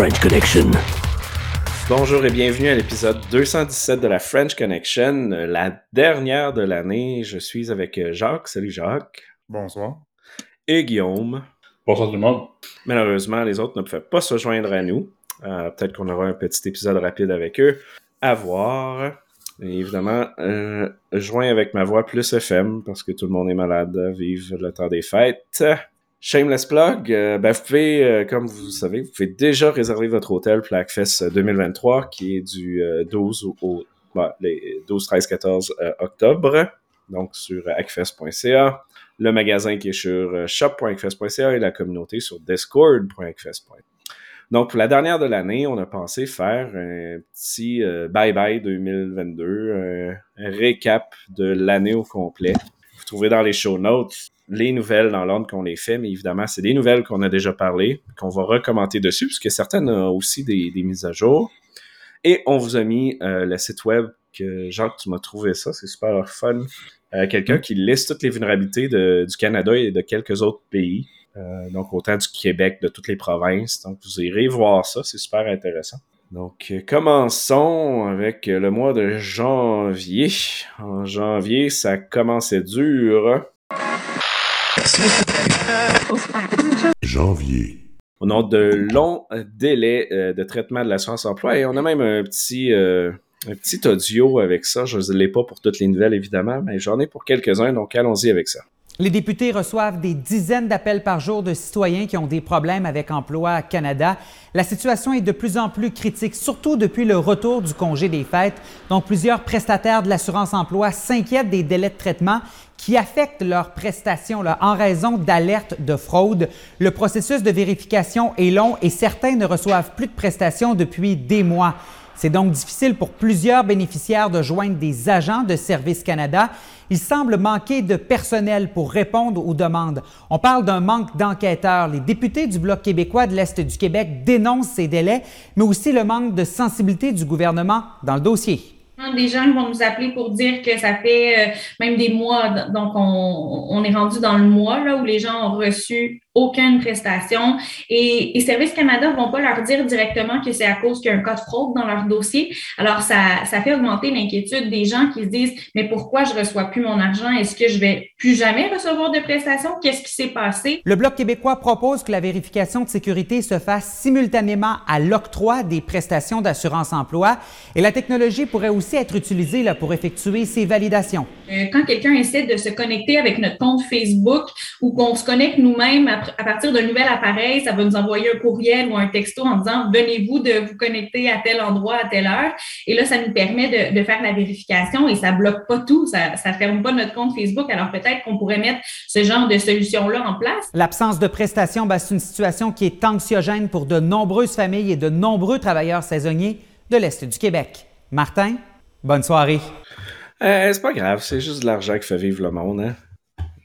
The French Connection. Bonjour et bienvenue à l'épisode 217 de la French Connection, la dernière de l'année. Je suis avec euh, Jacques. Salut Jacques. Bonsoir. Et Guillaume. Bonsoir tout le monde. Malheureusement, les autres ne pouvaient pas se joindre à nous. Euh, peut-être qu'on aura un petit épisode rapide avec eux. À voir. Et évidemment, euh, joint avec ma voix plus FM, parce que tout le monde est malade, vive le temps des fêtes. Shameless plug, euh, ben vous pouvez, euh, comme vous savez, vous pouvez déjà réserver votre hôtel pour l'ACFES 2023, qui est du 12 au, les 12, 13, 14 octobre, donc sur acfes.ca, le magasin qui est sur shop.acfes.ca et la communauté sur discord.acfes.ca. Donc, pour la dernière de l'année, on a pensé faire un petit bye-bye 2022, un récap de l'année au complet. Vous trouverez dans les show notes les nouvelles dans l'ordre qu'on les fait, mais évidemment, c'est des nouvelles qu'on a déjà parlé, qu'on va recommenter dessus, puisque certaines ont aussi des, mises à jour. Et on vous a mis euh, le site web que, Jacques, tu m'as trouvé ça, c'est super fun. Euh, quelqu'un qui liste toutes les vulnérabilités du Canada et de quelques autres pays. Euh, donc, autant du Québec, de toutes les provinces. Donc, vous irez voir ça, c'est super intéressant. Donc, commençons avec le mois de janvier. En janvier, ça commençait dur. Janvier. On a de longs délais euh, de traitement de l'assurance emploi et on a même un petit, euh, un petit audio avec ça. Je ne l'ai pas pour toutes les nouvelles, évidemment, mais j'en ai pour quelques-uns, donc allons-y avec ça. Les députés reçoivent des dizaines d'appels par jour de citoyens qui ont des problèmes avec Emploi Canada. La situation est de plus en plus critique, surtout depuis le retour du congé des fêtes. Donc, plusieurs prestataires de l'assurance emploi s'inquiètent des délais de traitement qui affectent leurs prestations en raison d'alertes de fraude. Le processus de vérification est long et certains ne reçoivent plus de prestations depuis des mois. C'est donc difficile pour plusieurs bénéficiaires de joindre des agents de Service Canada. Il semble manquer de personnel pour répondre aux demandes. On parle d'un manque d'enquêteurs. Les députés du Bloc québécois de l'Est du Québec dénoncent ces délais, mais aussi le manque de sensibilité du gouvernement dans le dossier des gens vont nous appeler pour dire que ça fait euh, même des mois, donc on, on, est rendu dans le mois là, où les gens ont reçu aucune prestation. Et, et Service Canada ne vont pas leur dire directement que c'est à cause qu'il y a un cas de fraude dans leur dossier. Alors, ça, ça fait augmenter l'inquiétude des gens qui se disent, mais pourquoi je reçois plus mon argent? Est-ce que je vais plus jamais recevoir de prestations? Qu'est-ce qui s'est passé? Le Bloc québécois propose que la vérification de sécurité se fasse simultanément à l'octroi des prestations d'assurance emploi et la technologie pourrait aussi être utilisée là, pour effectuer ces validations. Euh, quand quelqu'un essaie de se connecter avec notre compte Facebook ou qu'on se connecte nous-mêmes à à partir d'un nouvel appareil, ça va nous envoyer un courriel ou un texto en disant venez-vous de vous connecter à tel endroit à telle heure. Et là, ça nous permet de, faire la vérification et ça bloque pas tout, ça, ça ferme pas notre compte Facebook. Alors peut-être qu'on pourrait mettre ce genre de solution-là en place. L'absence de prestations, ben, c'est une situation qui est anxiogène pour de nombreuses familles et de nombreux travailleurs saisonniers de l'Est du Québec. Martin, bonne soirée. Euh, c'est pas grave, c'est juste de l'argent qui fait vivre le monde. Hein?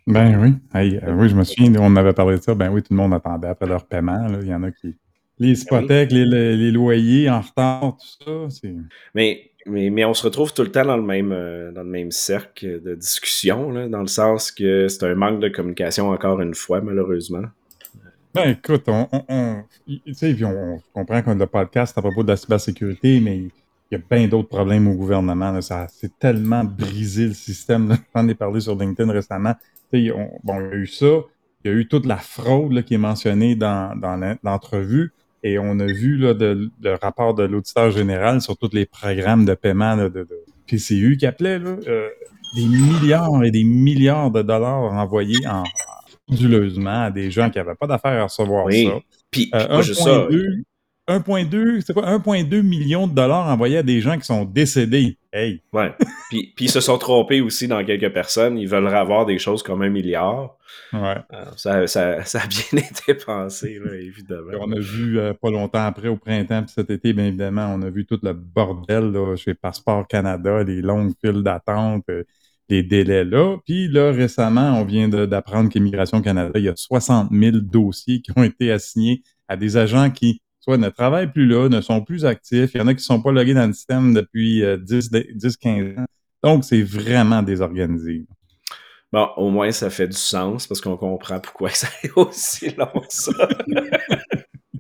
Ben oui. Euh, oui, je me souviens, on avait parlé de ça. Ben oui, tout le monde attendait après leur paiement. Il y en a qui. Les ben hypothèques, les, loyers en retard, tout ça. Mais, mais, mais on se retrouve tout le temps dans le même, euh, dans le même cercle de discussion, là, dans le sens que c'est un manque de communication encore une fois, malheureusement. Ben écoute, on, on, on comprend qu'on a le podcast à propos de la cybersécurité, mais il y a bien d'autres problèmes au gouvernement. Ça c'est tellement brisé le système. J'en ai parlé sur LinkedIn récemment bon, il y a eu ça, il y a eu toute la fraude qui est mentionnée dans, l'entrevue, et on a vu là, le rapport de l'auditeur général sur tous les programmes de paiement de, PCU qui appelait euh, des milliards et des milliards de dollars envoyés en, frauduleusement à des gens qui n'avaient pas d'affaires à recevoir ça. Puis, euh, ça. 1,2, c'est quoi, 1,2 million de dollars envoyés à des gens qui sont décédés. Hey! Ouais. puis, puis ils se sont trompés aussi dans quelques personnes. Ils veulent avoir des choses comme un milliard. Ouais. Euh, ça, ça, ça, a bien été pensé, là, évidemment. on a vu euh, pas longtemps après, au printemps, puis cet été, bien évidemment, on a vu tout le bordel là, chez Passeport Canada, les longues files d'attente, euh, les délais là. Puis là, récemment, on vient d'apprendre qu'Immigration Canada, il y a 60 000 dossiers qui ont été assignés à des agents qui soit ne travaillent plus là, ne sont plus actifs. Il y en a qui ne sont pas logués dans le système depuis 10-15 euh, ans. Donc, c'est vraiment désorganisé. Bon, au moins, ça fait du sens parce qu'on comprend pourquoi ça est aussi long, ça.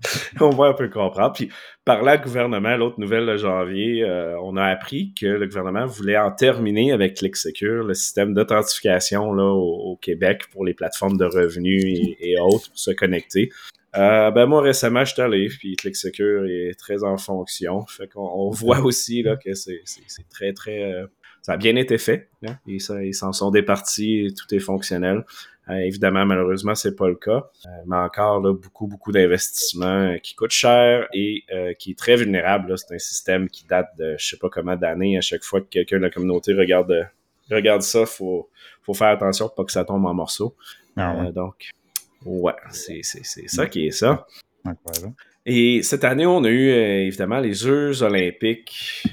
on va un peu comprendre. Puis, par là, le gouvernement, l'autre nouvelle de janvier, euh, on a appris que le gouvernement voulait en terminer avec ClickSecure, le système d'authentification là, au, Québec pour les plateformes de revenus et, autres pour se connecter. Euh, ben moi récemment je suis allé puis ClickSecure est très en fonction fait qu'on voit aussi là que c'est très très euh, ça a bien été fait hein, ils s'en sont départis tout est fonctionnel évidemment, malheureusement, c'est pas le cas. Euh, mais encore là, beaucoup, beaucoup d'investissements euh, qui coûtent cher et qui est très vulnérable. C'est un système qui date de je sais pas comment d'années. À chaque fois que quelqu'un de la communauté regarde, regarde ça, faut, faut faire attention pour pas que ça tombe en morceaux. Ah donc, ouais, c'est ça qui est ça. Et cette année, on a eu évidemment les Jeux olympiques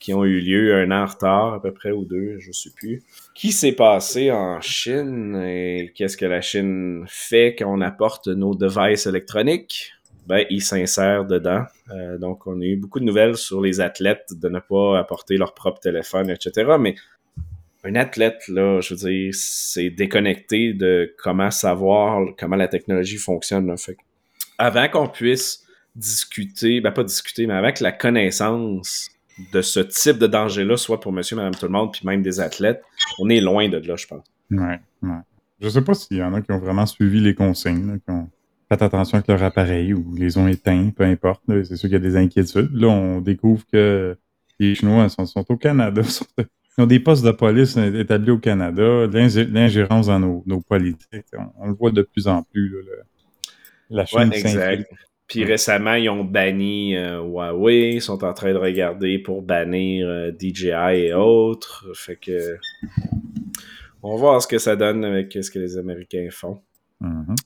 qui ont eu lieu un an en retard, à peu près, ou deux, je sais plus qui s'est passé en Chine et qu'est-ce que la Chine fait quand on apporte nos devices électroniques? Ben, ils s'insèrent dedans. Euh, donc, on a eu beaucoup de nouvelles sur les athlètes de ne pas apporter leur propre téléphone, etc. Mais un athlète, là, je veux dire, c'est déconnecté de comment savoir comment la technologie fonctionne. Avant qu'on puisse discuter, ben pas discuter, mais avec la connaissance de ce type de danger-là, soit pour monsieur, madame, tout le monde, puis même des athlètes, on est loin de là, je pense. Ouais, ouais. Je sais pas s'il y en a qui ont vraiment suivi les consignes, qui ont fait attention avec leur appareil ou les ont éteints, peu importe. C'est sûr qu'il y a des inquiétudes. Là, on découvre que les Chinois sont, au Canada, ils ont des postes de police établis au Canada, l'ingérence dans nos, politiques. On, le voit de plus en plus. La Chine ouais, puis récemment, ils ont banni euh, Huawei, ils sont en train de regarder pour bannir euh, DJI et autres. Fait que on va voir ce que ça donne avec ce que les Américains font. Mm-hmm.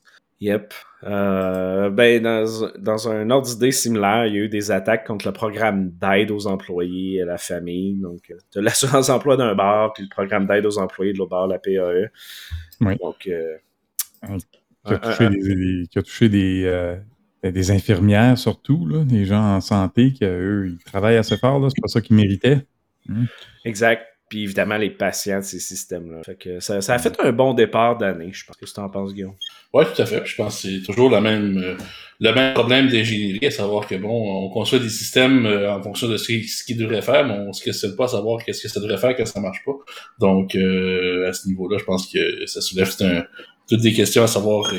Yep. Euh, ben, dans, dans, un ordre d'idée similaire, il y a eu des attaques contre le programme d'aide aux employés et à la famille. Donc, de l'assurance emploi d'un bar, puis le programme d'aide aux employés de l'autre bar, la PAE. Oui. Donc, qui a touché des, qui a touché des, ben, des infirmières surtout, là, des gens en santé qui, eux, ils travaillent assez fort, c'est pas ça qu'ils méritaient. Hmm. Exact. Puis évidemment, les patients de ces systèmes-là. Fait que ça, a fait un bon départ d'année, je pense. Qu'est-ce que tu en penses, Guillaume? Oui, tout à fait. Je pense que c'est toujours le même, euh, le même problème d'ingénierie, à savoir que bon, on conçoit des systèmes euh, en fonction de ce qu'ils devraient faire, mais on se questionne pas à savoir qu'est-ce que ça devrait faire quand ça marche pas. Donc, euh, à ce niveau-là, je pense que ça soulève toutes des questions à savoir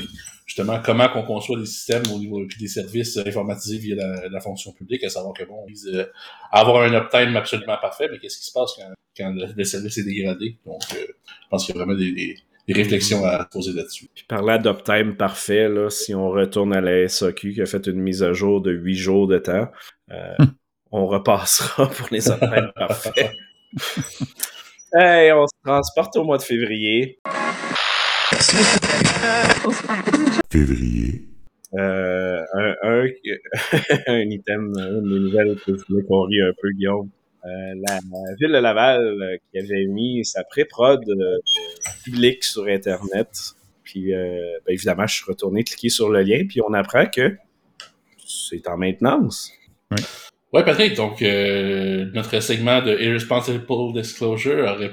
justement comment qu'on conçoit des systèmes au niveau des services informatisés via la, fonction publique, à savoir que bon, on vise euh, à avoir un uptime absolument parfait, mais qu'est-ce qui se passe quand, le, service est dégradé? Donc, euh, je pense qu'il y a vraiment des, réflexions à poser là-dessus. Puis parlant d'uptime parfait, là, si on retourne à la SAQ qui a fait une mise à jour de 8 jours de temps, euh, on repassera pour les uptimes parfaits. hey, on se transporte au mois de février. Février. Euh, un, un, un item, une des nouvelles que je voulais qu'on rit un peu, Guillaume. Euh, la, ville de Laval euh, qui avait mis sa pré-prod publique sur Internet. Puis, euh, ben, évidemment, je suis retourné cliquer sur le lien, puis on apprend que c'est en maintenance. Oui. Ouais, Patrick, donc notre segment de Irresponsible Disclosure aurait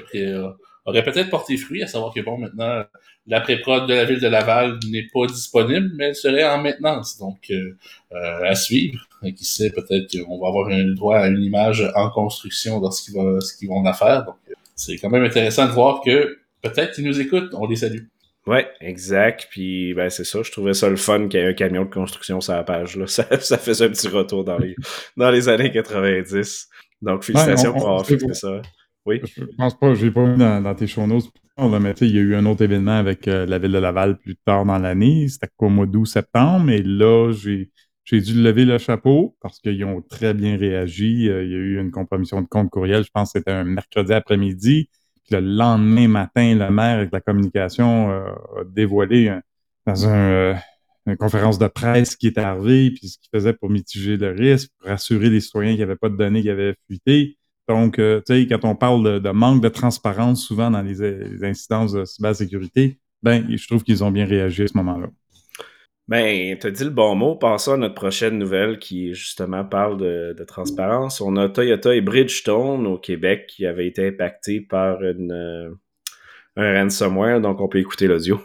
aurait peut-être porté fruit, à savoir que bon, maintenant, la pré-prod de la ville de Laval n'est pas disponible, mais elle serait en maintenance. Donc, euh, euh à suivre. qui sait, peut-être qu'on va avoir un droit à une image en construction lorsqu'ils vont, ce vont la faire. Donc, c'est quand même intéressant de voir que peut-être qu'ils nous écoutent. On les salue. Ouais, exact. Puis ben c'est ça, je trouvais ça le fun qu'il y ait un camion de construction sur la page. Là. Ça, ça faisait un petit retour dans les, dans les années 90. Donc félicitations pour avoir fait ça. Oui. Je pense pas, je l'ai pas mis dans, tes show notes. Mais il y a eu un autre événement avec euh, la ville de Laval plus tard dans l'année. C'était au mois d'août, septembre. Et là, j'ai, dû lever le chapeau parce qu'ils ont très bien réagi. Euh, il y a eu une compromission de compte courriel. Je pense que c'était un mercredi après-midi. Puis le lendemain matin, le maire avec la communication euh, a dévoilé dans un, une conférence de presse qui était arrivé, puis ce qu'il faisait pour mitiger le risque, pour rassurer les citoyens qu'il n'y avait pas de données qui avaient fuité. Donc, euh, tu sais, quand on parle de, manque de transparence souvent dans les, incidences de cybersécurité, ben, je trouve qu'ils ont bien réagi à ce moment-là. Ben, tu as dit le bon mot. Passons à notre prochaine nouvelle qui, justement, parle de, transparence. On a Toyota et Bridgestone au Québec qui avaient été impactés par euh, un ransomware, donc on peut écouter l'audio.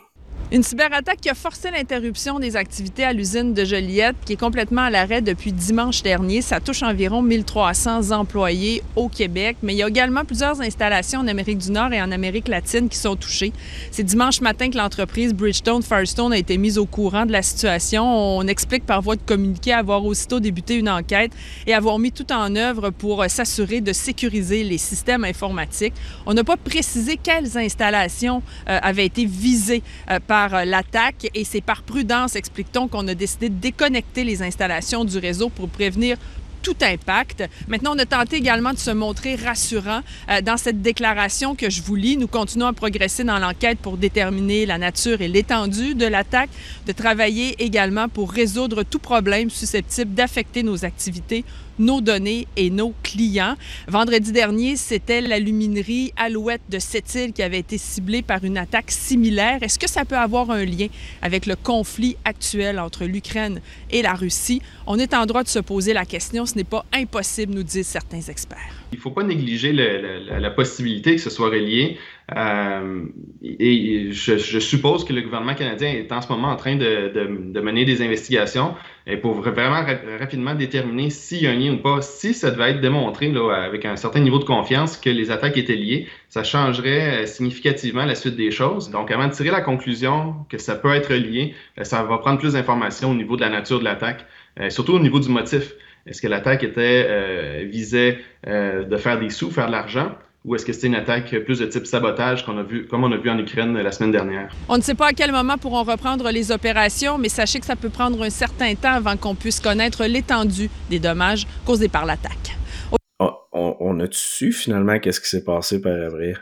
Une cyberattaque qui a forcé l'interruption des activités à l'usine de Joliette, qui est complètement à l'arrêt depuis dimanche dernier. Ça touche environ 1300 employés au Québec, mais il y a également plusieurs installations en Amérique du Nord et en Amérique latine qui sont touchées. C'est dimanche matin que l'entreprise Bridgestone Firestone a été mise au courant de la situation. On explique par voie de communiqué avoir aussitôt débuté une enquête et avoir mis tout en œuvre pour s'assurer de sécuriser les systèmes informatiques. On n'a pas précisé quelles installations euh, avaient été visées euh, par euh, l'attaque et c'est par prudence, explique-t-on, qu'on a décidé de déconnecter les installations du réseau pour prévenir tout impact. Maintenant, on a tenté également de se montrer rassurant euh, dans cette déclaration que je vous lis. Nous continuons à progresser dans l'enquête pour déterminer la nature et l'étendue de l'attaque, de travailler également pour résoudre tout problème susceptible d'affecter nos activités nos données et nos clients. Vendredi dernier, c'était l'aluminerie Alouette de Sept-Îles qui avait été ciblée par une attaque similaire. Est-ce que ça peut avoir un lien avec le conflit actuel entre l'Ukraine et la Russie? On est en droit de se poser la question. Ce n'est pas impossible, nous disent certains experts. Il ne faut pas négliger la possibilité que ce soit relié. Euh, et je, suppose que le gouvernement canadien est en ce moment en train de, mener des investigations et pour vraiment rapidement déterminer s'il y a un lien ou pas. Si ça devait être démontré là, avec un certain niveau de confiance que les attaques étaient liées, ça changerait euh, significativement la suite des choses. Donc, avant de tirer la conclusion que ça peut être lié, euh, ça va prendre plus d'informations au niveau de la nature de l'attaque, surtout au niveau du motif. Est-ce que l'attaque était visait de faire des sous, faire de l'argent? Ou est-ce que c'est une attaque plus de type sabotage qu'on a vu, comme on a vu en Ukraine la semaine dernière? On ne sait pas à quel moment pourront reprendre les opérations, mais sachez que ça peut prendre un certain temps avant qu'on puisse connaître l'étendue des dommages causés par l'attaque. Ah, on, a su finalement qu'est-ce qui s'est passé par avril?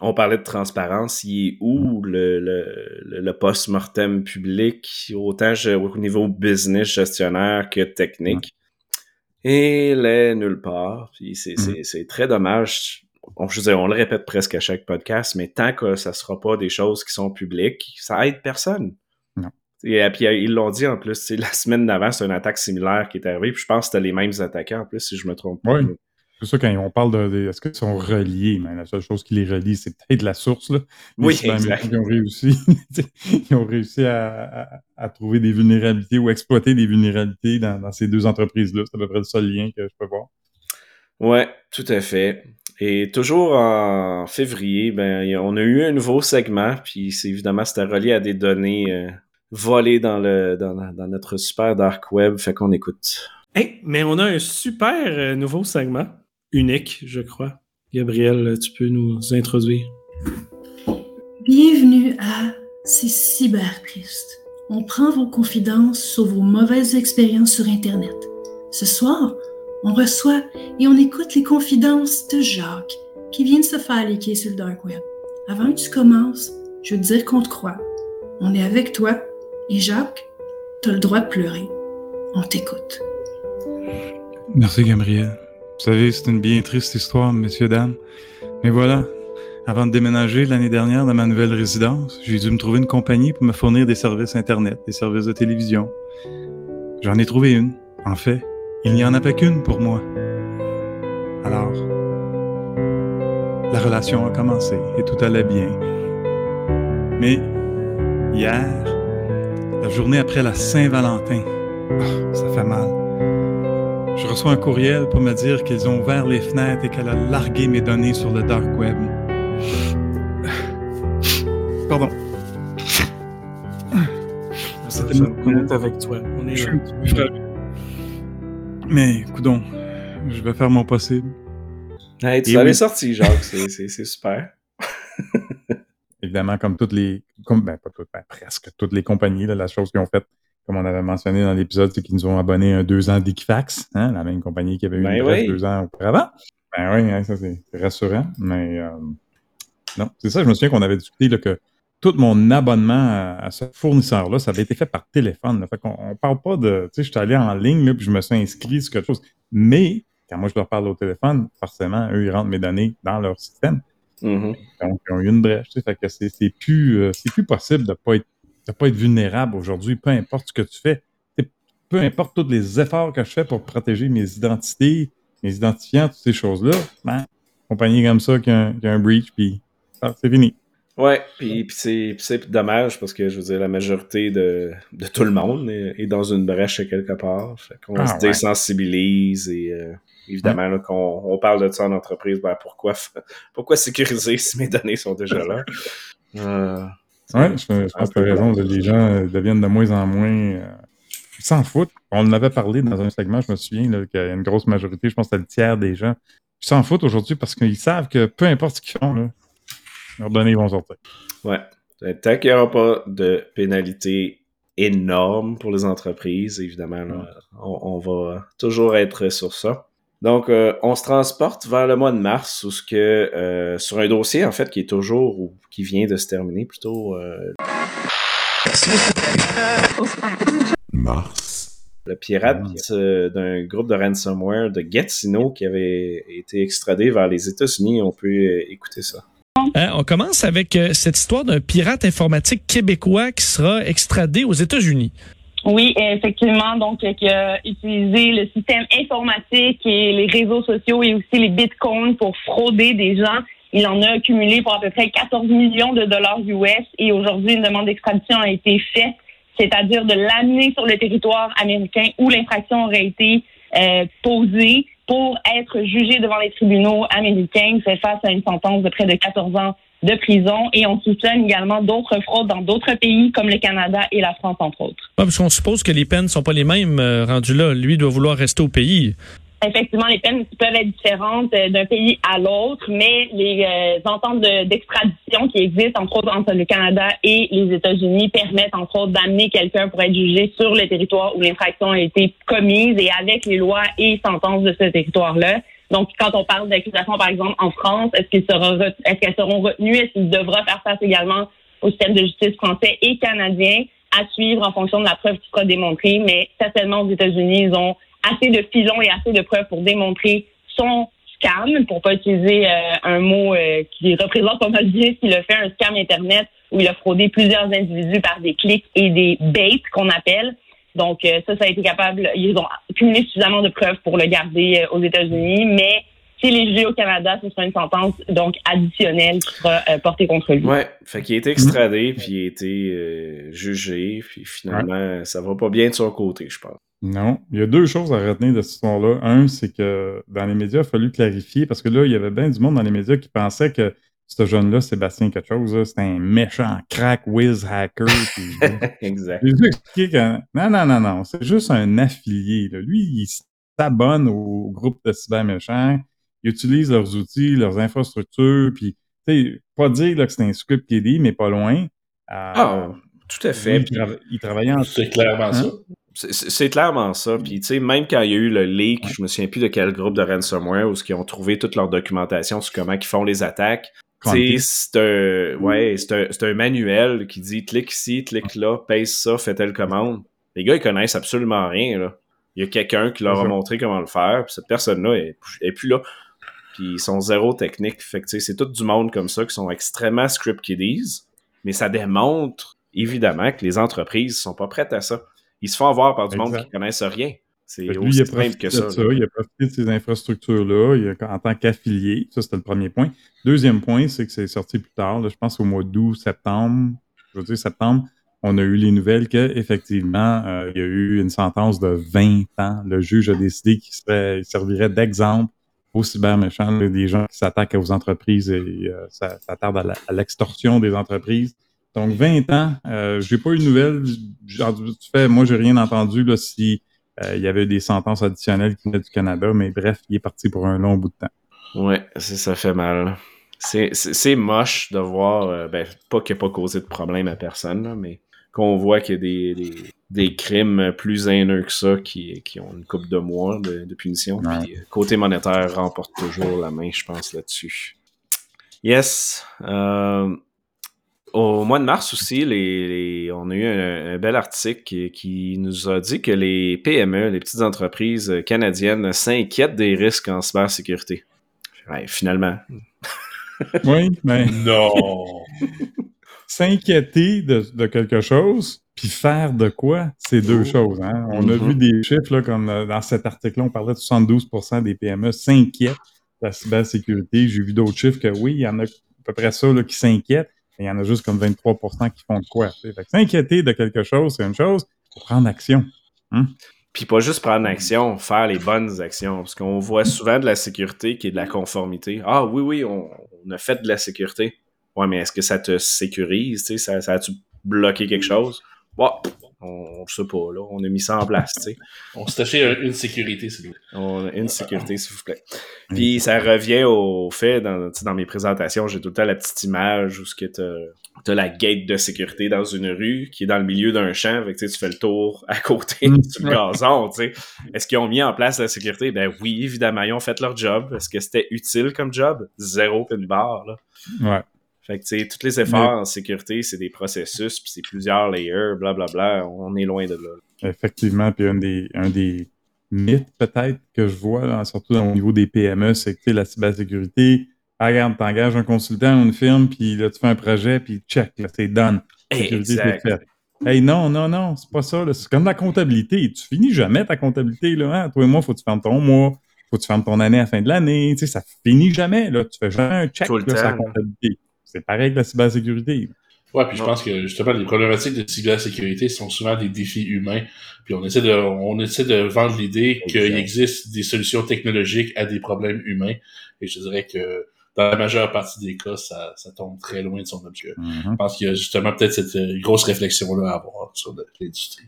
on, parlait, de transparence. Il est où le, le, post-mortem public, autant au niveau business, gestionnaire que technique? Et est nulle part. Puis mmh. c'est très dommage. On, je veux dire, on le répète presque à chaque podcast, mais tant que ça ne sera pas des choses qui sont publiques, ça aide personne. Non. Et puis ils l'ont dit en plus, la semaine d'avant, c'est une attaque similaire qui est arrivée. Puis je pense que c'était les mêmes attaquants en plus, si je me trompe pas. Oui. C'est ça, quand on parle de. Est-ce qu'ils sont reliés? Mais la seule chose qui les relie, c'est peut-être la source. Là. oui, exact. Ils ont réussi, ils ont réussi à, trouver des vulnérabilités ou exploiter des vulnérabilités dans, ces deux entreprises-là. C'est à peu près le seul lien que je peux voir. Oui, tout à fait. Et toujours en février, ben, on a eu un nouveau segment, puis c'est évidemment c'était relié à des données euh, volées dans, le, dans, dans notre super dark web. Fait qu'on écoute. Hey, mais on a un super euh, nouveau segment unique, je crois. Gabriel, tu peux nous introduire. Bienvenue à C'est cyber triste. On prend vos confidences sur vos mauvaises expériences sur Internet. Ce soir, on reçoit et on écoute les confidences de Jacques qui vient de se faire liquer sur le dark web. Avant que tu commences, je veux te dire qu'on te croit. On est avec toi et Jacques, tu as le droit de pleurer. On t'écoute. Merci Gabriel. Vous savez, c'est une bien triste histoire, messieurs, dames. Mais voilà, avant de déménager l'année dernière dans ma nouvelle résidence, j'ai dû me trouver une compagnie pour me fournir des services Internet, des services de télévision. J'en ai trouvé une. En fait, il n'y en avait qu'une pour moi. Alors, la relation a commencé et tout allait bien. Mais hier, la journée après la Saint-Valentin, ah, ça fait mal. Je reçois un courriel pour me dire qu'ils ont ouvert les fenêtres et qu'elle a largué mes données sur le dark web. Pardon. On est avec toi. On est là. Mais, coudon, je vais faire mon possible. Hey, tu l'avais sorti, Jacques. C'est super. Évidemment, comme toutes les. Comme, ben, pas toutes, ben, presque toutes les compagnies, la chose qu'ils ont faite comme on avait mentionné dans l'épisode, c'est qu'ils nous ont abonné un deux ans d'Equifax, hein, la même compagnie qui avait eu ben deux ans auparavant. Ben oui, hein, ça c'est rassurant. Mais euh, non, c'est ça, je me souviens qu'on avait discuté là, que tout mon abonnement à, ce fournisseur-là, ça avait été fait par téléphone. Là. Fait qu'on on parle pas de. Tu sais, je suis allé en ligne, là, puis je me suis inscrit sur quelque chose. Mais quand moi je leur parle au téléphone, forcément, eux, ils rentrent mes données dans leur système. Mm-hmm. Donc, ils ont eu une brèche. Fait que c'est plus, euh, c'est plus possible de pas être de pas être vulnérable aujourd'hui, peu importe ce que tu fais. Peu importe tous les efforts que je fais pour protéger mes identités, mes identifiants, toutes ces choses-là, ben, compagnie comme ça qui a, un, breach, puis c'est fini. Ouais, puis, puis c'est, dommage parce que je veux dire, la majorité de, de tout le monde est, est dans une brèche quelque part. Fait qu'on Ah, se ouais. désensibilise et euh, évidemment là, qu'on on parle de ça en entreprise, ben pourquoi pourquoi sécuriser si mes données sont déjà là? Euh, Ouais, je, pense que tu as raison. les gens euh, deviennent de moins en moins. euh, ils s'en foutent. On en avait parlé dans un segment, je me souviens, qu'il y a une grosse majorité, je pense que c'était le tiers des gens. Ils s'en foutent aujourd'hui parce qu'ils savent que peu importe ce qu'ils font, là, leurs données vont sortir. Ouais. Tant qu'il n'y aura pas de pénalité énorme pour les entreprises, évidemment, là, on, on va toujours être sur ça. Donc, euh, on se transporte vers le mois de mars, où ce que euh, sur un dossier en fait qui est toujours ou qui vient de se terminer plutôt euh, Mars. le pirate euh, d'un groupe de ransomware de Gatineau qui avait été extradé vers les États-Unis. On peut euh, écouter ça. Hein, on commence avec euh, cette histoire d'un pirate informatique québécois qui sera extradé aux États-Unis. Oui, effectivement. Donc, euh, qui a utilisé le système informatique et les réseaux sociaux et aussi les bitcoins pour frauder des gens. Il en a accumulé pour à peu près 14 millions de dollars US et aujourd'hui, une demande d'extradition a été faite, c'est-à-dire de l'amener sur le territoire américain où l'infraction aurait été euh, posée pour être jugé devant les tribunaux américains. Il fait face à une sentence de près de 14 ans de prison et on soupçonne également d'autres fraudes dans d'autres pays comme le Canada et la France, entre autres. Ouais, parce qu'on suppose que les peines sont pas les mêmes euh, rendues là. Lui doit vouloir rester au pays. Effectivement, les peines peuvent être différentes euh, d'un pays à l'autre, mais les euh, ententes de- d'extradition qui existent, entre autres entre le Canada et les États-Unis, permettent, entre autres, d'amener quelqu'un pour être jugé sur le territoire où l'infraction a été commise et avec les lois et sentences de ce territoire-là. Donc, quand on parle d'accusation, par exemple, en France, est-ce qu'ils sera re- est-ce qu'elles seront retenues? Est-ce qu'il devra faire face également au système de justice français et canadien à suivre en fonction de la preuve qui sera démontrée? Mais certainement, aux États-Unis, ils ont assez de filons et assez de preuves pour démontrer son scam, pour pas utiliser euh, un mot euh, qui représente pas mal bien qu'il a fait, un scam Internet où il a fraudé plusieurs individus par des clics et des baits qu'on appelle. Donc euh, ça, ça a été capable, ils ont cumulé suffisamment de preuves pour le garder euh, aux États-Unis, mais s'il est jugé au Canada, ce sera une sentence donc additionnelle qui sera euh, portée contre lui. Ouais, fait qu'il a été extradé, puis il a été euh, jugé, puis finalement, ça va pas bien de son côté, je pense. Non. Il y a deux choses à retenir de cette histoire-là. Un, c'est que dans les médias, il a fallu clarifier parce que là, il y avait bien du monde dans les médias qui pensait que ce jeune-là, Sébastien quelque chose, là, c'était un méchant crack whiz hacker. puis- exact. Non, non, non, non, c'est juste un affilié. là. Lui, il s'abonne au groupe de cyber méchants, il utilise leurs outils, leurs infrastructures, puis, tu sais, pas dire là, que c'est un script kiddie, mais pas loin. Euh, Ah, tout à fait. lui, il, trava- il travaillait en... C'est clairement ça. C'est- C'est c'est clairement ça. Puis, tu sais, même quand il y a eu le leak, je me souviens plus de quel groupe de ransomware où ils ont trouvé toute leur documentation sur comment ils font les attaques. C'est un, ouais, c'est un, un manuel qui dit clique ici, clique là, pèse ça, fais telle commande. Les gars, ils connaissent absolument rien, là. Il y a quelqu'un qui leur a montré comment le faire, puis cette personne-là est, est plus là. Puis ils sont zéro technique. Fait que, c'est tout du monde comme ça qui sont extrêmement script kiddies. Mais ça démontre, évidemment, que les entreprises sont pas prêtes à ça. Ils se font avoir par du monde qui connaissent rien. C'est aussi il a simple profité que de ça. ça. Il a profité de ces infrastructures-là en tant qu'affilié. Ça, c'était le premier point. Deuxième point, c'est que c'est sorti plus tard. là, je pense au mois d'août, septembre. Je veux dire septembre. On a eu les nouvelles qu'effectivement, euh, il y a eu une sentence de 20 ans. Le juge a décidé qu'il serait, il servirait d'exemple aux cyberméchants, des gens qui s'attaquent aux entreprises et euh, ça s'attarde à l'extorsion des entreprises. Donc, 20 ans, euh, j'ai pas eu de nouvelles. Genre, du fait, moi, j'ai rien entendu là, si il y avait des sentences additionnelles qui venaient du Canada, mais bref, il est parti pour un long bout de temps. Ouais, ça fait mal. C'est- moche de voir, euh, ben, pas qu'il n'y a pas causé de problème à personne, là, mais qu'on voit qu'il y a des, des, des crimes plus haineux que ça qui, qui ont une coupe de mois de, de punition. Ouais. Puis, euh, côté monétaire remporte toujours la main, je pense, là-dessus. Yes. euh, au mois de mars aussi, les, les- on a eu un, un bel article qui, qui nous a dit que les PME, les petites entreprises canadiennes, s'inquiètent des risques en cybersécurité. Ouais, finalement. Oui, mais Non. s'inquiéter de, de quelque chose, puis faire de quoi, c'est deux choses. Hein? On a Mhm. vu des chiffres, là, comme euh, dans cet article-là, on parlait de 72% des PME s'inquiètent de la cybersécurité. J'ai vu d'autres chiffres que oui, il y en a à peu près ça là, qui s'inquiètent. Il y en a juste comme 23% qui font de quoi. s'inquiéter de quelque chose, c'est une chose, faut prendre action. Hein? Puis pas juste prendre action, faire les bonnes actions. Parce qu'on voit souvent de la sécurité qui est de la conformité. Ah oui, oui, on, a fait de la sécurité. Ouais, mais est-ce que ça te sécurise? Ça, ça a-tu bloqué quelque chose? On ne sait pas, là. On a mis ça en place, tu sais. On s'est acheté un- une sécurité, s'il vous plaît. On a une sécurité, s'il vous plaît. Puis ça revient au fait, dans, tu sais, dans mes présentations, j'ai tout le temps la petite image où ce que t'as as la gate de sécurité dans une rue qui est dans le milieu d'un champ, fait que tu sais, tu fais le tour à côté Mm. le gazon, tu sais. Est-ce qu'ils ont mis en place la sécurité? Ben oui, évidemment, ils ont fait leur job. Est-ce que c'était utile comme job? Zéro barre, là. Ouais. Fait que, tu sais, tous les efforts en sécurité, c'est des processus, puis c'est plusieurs layers, blablabla. On est loin de là. Effectivement, puis un des, un des mythes peut-être que je vois, là, surtout au niveau des PME, c'est que la cybersécurité, ah, regarde, t'engages un consultant ou une firme, puis là, tu fais un projet, puis check, là, c'est done. Exact. fait. Hey, non, non, non, c'est pas ça. là. C'est comme la comptabilité. Tu finis jamais ta comptabilité. Là, hein? Toi et moi, faut que tu fermes ton mois, faut que tu fermes ton année à la fin de l'année. Tu sais, ça finit jamais. Là. Tu fais jamais un check sur la comptabilité. C'est pareil que la cybersécurité. Ouais, puis je pense que justement les problématiques de cybersécurité sont souvent des défis humains. Puis on essaie de on essaie de vendre l'idée qu'il existe des solutions technologiques à des problèmes humains. Et je dirais que dans la majeure partie des cas, ça, ça tombe très loin de son objet. Mhm. Je pense qu'il y a justement peut-être cette euh, grosse réflexion-là à avoir sur l'industrie.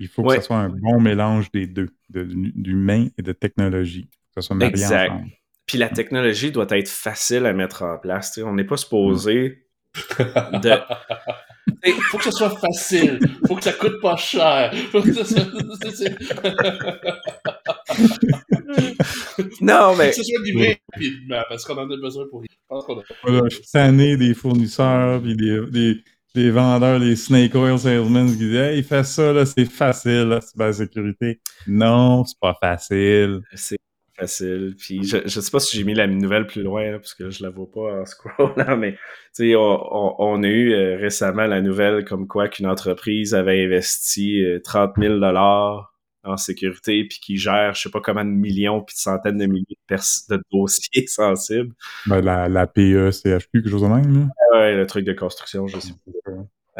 Il faut Ouais. que ce soit un bon mélange des deux, de- d'humain et de technologie. Que ce soit marié Exact. ensemble. Puis la technologie doit être facile à mettre en place. tu sais. On n'est pas supposé de. Hey, faut que ce soit facile. Faut que ça coûte pas cher. Faut que ça soit... Non, mais que ce soit livré rapidement, parce qu'on en a besoin pour... Je pense qu'on a... Voilà, je suis tanné des fournisseurs, puis des, des, des vendeurs, les snake oil salesmen qui disent Hey, fais ça, là, c'est facile, la cybersécurité. Non, c'est pas facile. c'est facile. Puis je, je sais pas si j'ai mis la nouvelle plus loin, là, parce que je la vois pas en scrollant, mais tu sais, on, on, on a eu euh, récemment la nouvelle comme quoi qu'une entreprise avait investi euh, 30 000 en sécurité, puis qui gère je sais pas comment de millions, puis de centaines de milliers de, de dossiers sensibles. Ben, la, la PE, CHQ, quelque chose de même, là. Ouais, le truc de construction, je sais pas.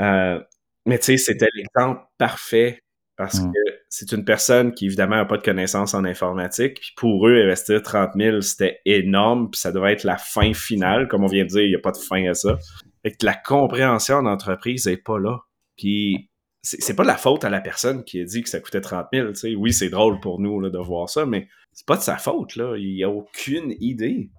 Euh, mais tu sais, c'était l'exemple parfait parce Mm. que c'est une personne qui, évidemment, n'a pas de connaissances en informatique. Puis pour eux, investir 30 000, c'était énorme. Puis ça devait être la fin finale. Comme on vient de dire, il n'y a pas de fin à ça. Fait que la compréhension d'entreprise n'est pas là. Puis c'est c'est pas de la faute à la personne qui a dit que ça coûtait 30 000. tu sais. Oui, c'est drôle pour nous là, de voir ça, mais c'est pas de sa faute. Là. Il n'y a aucune idée.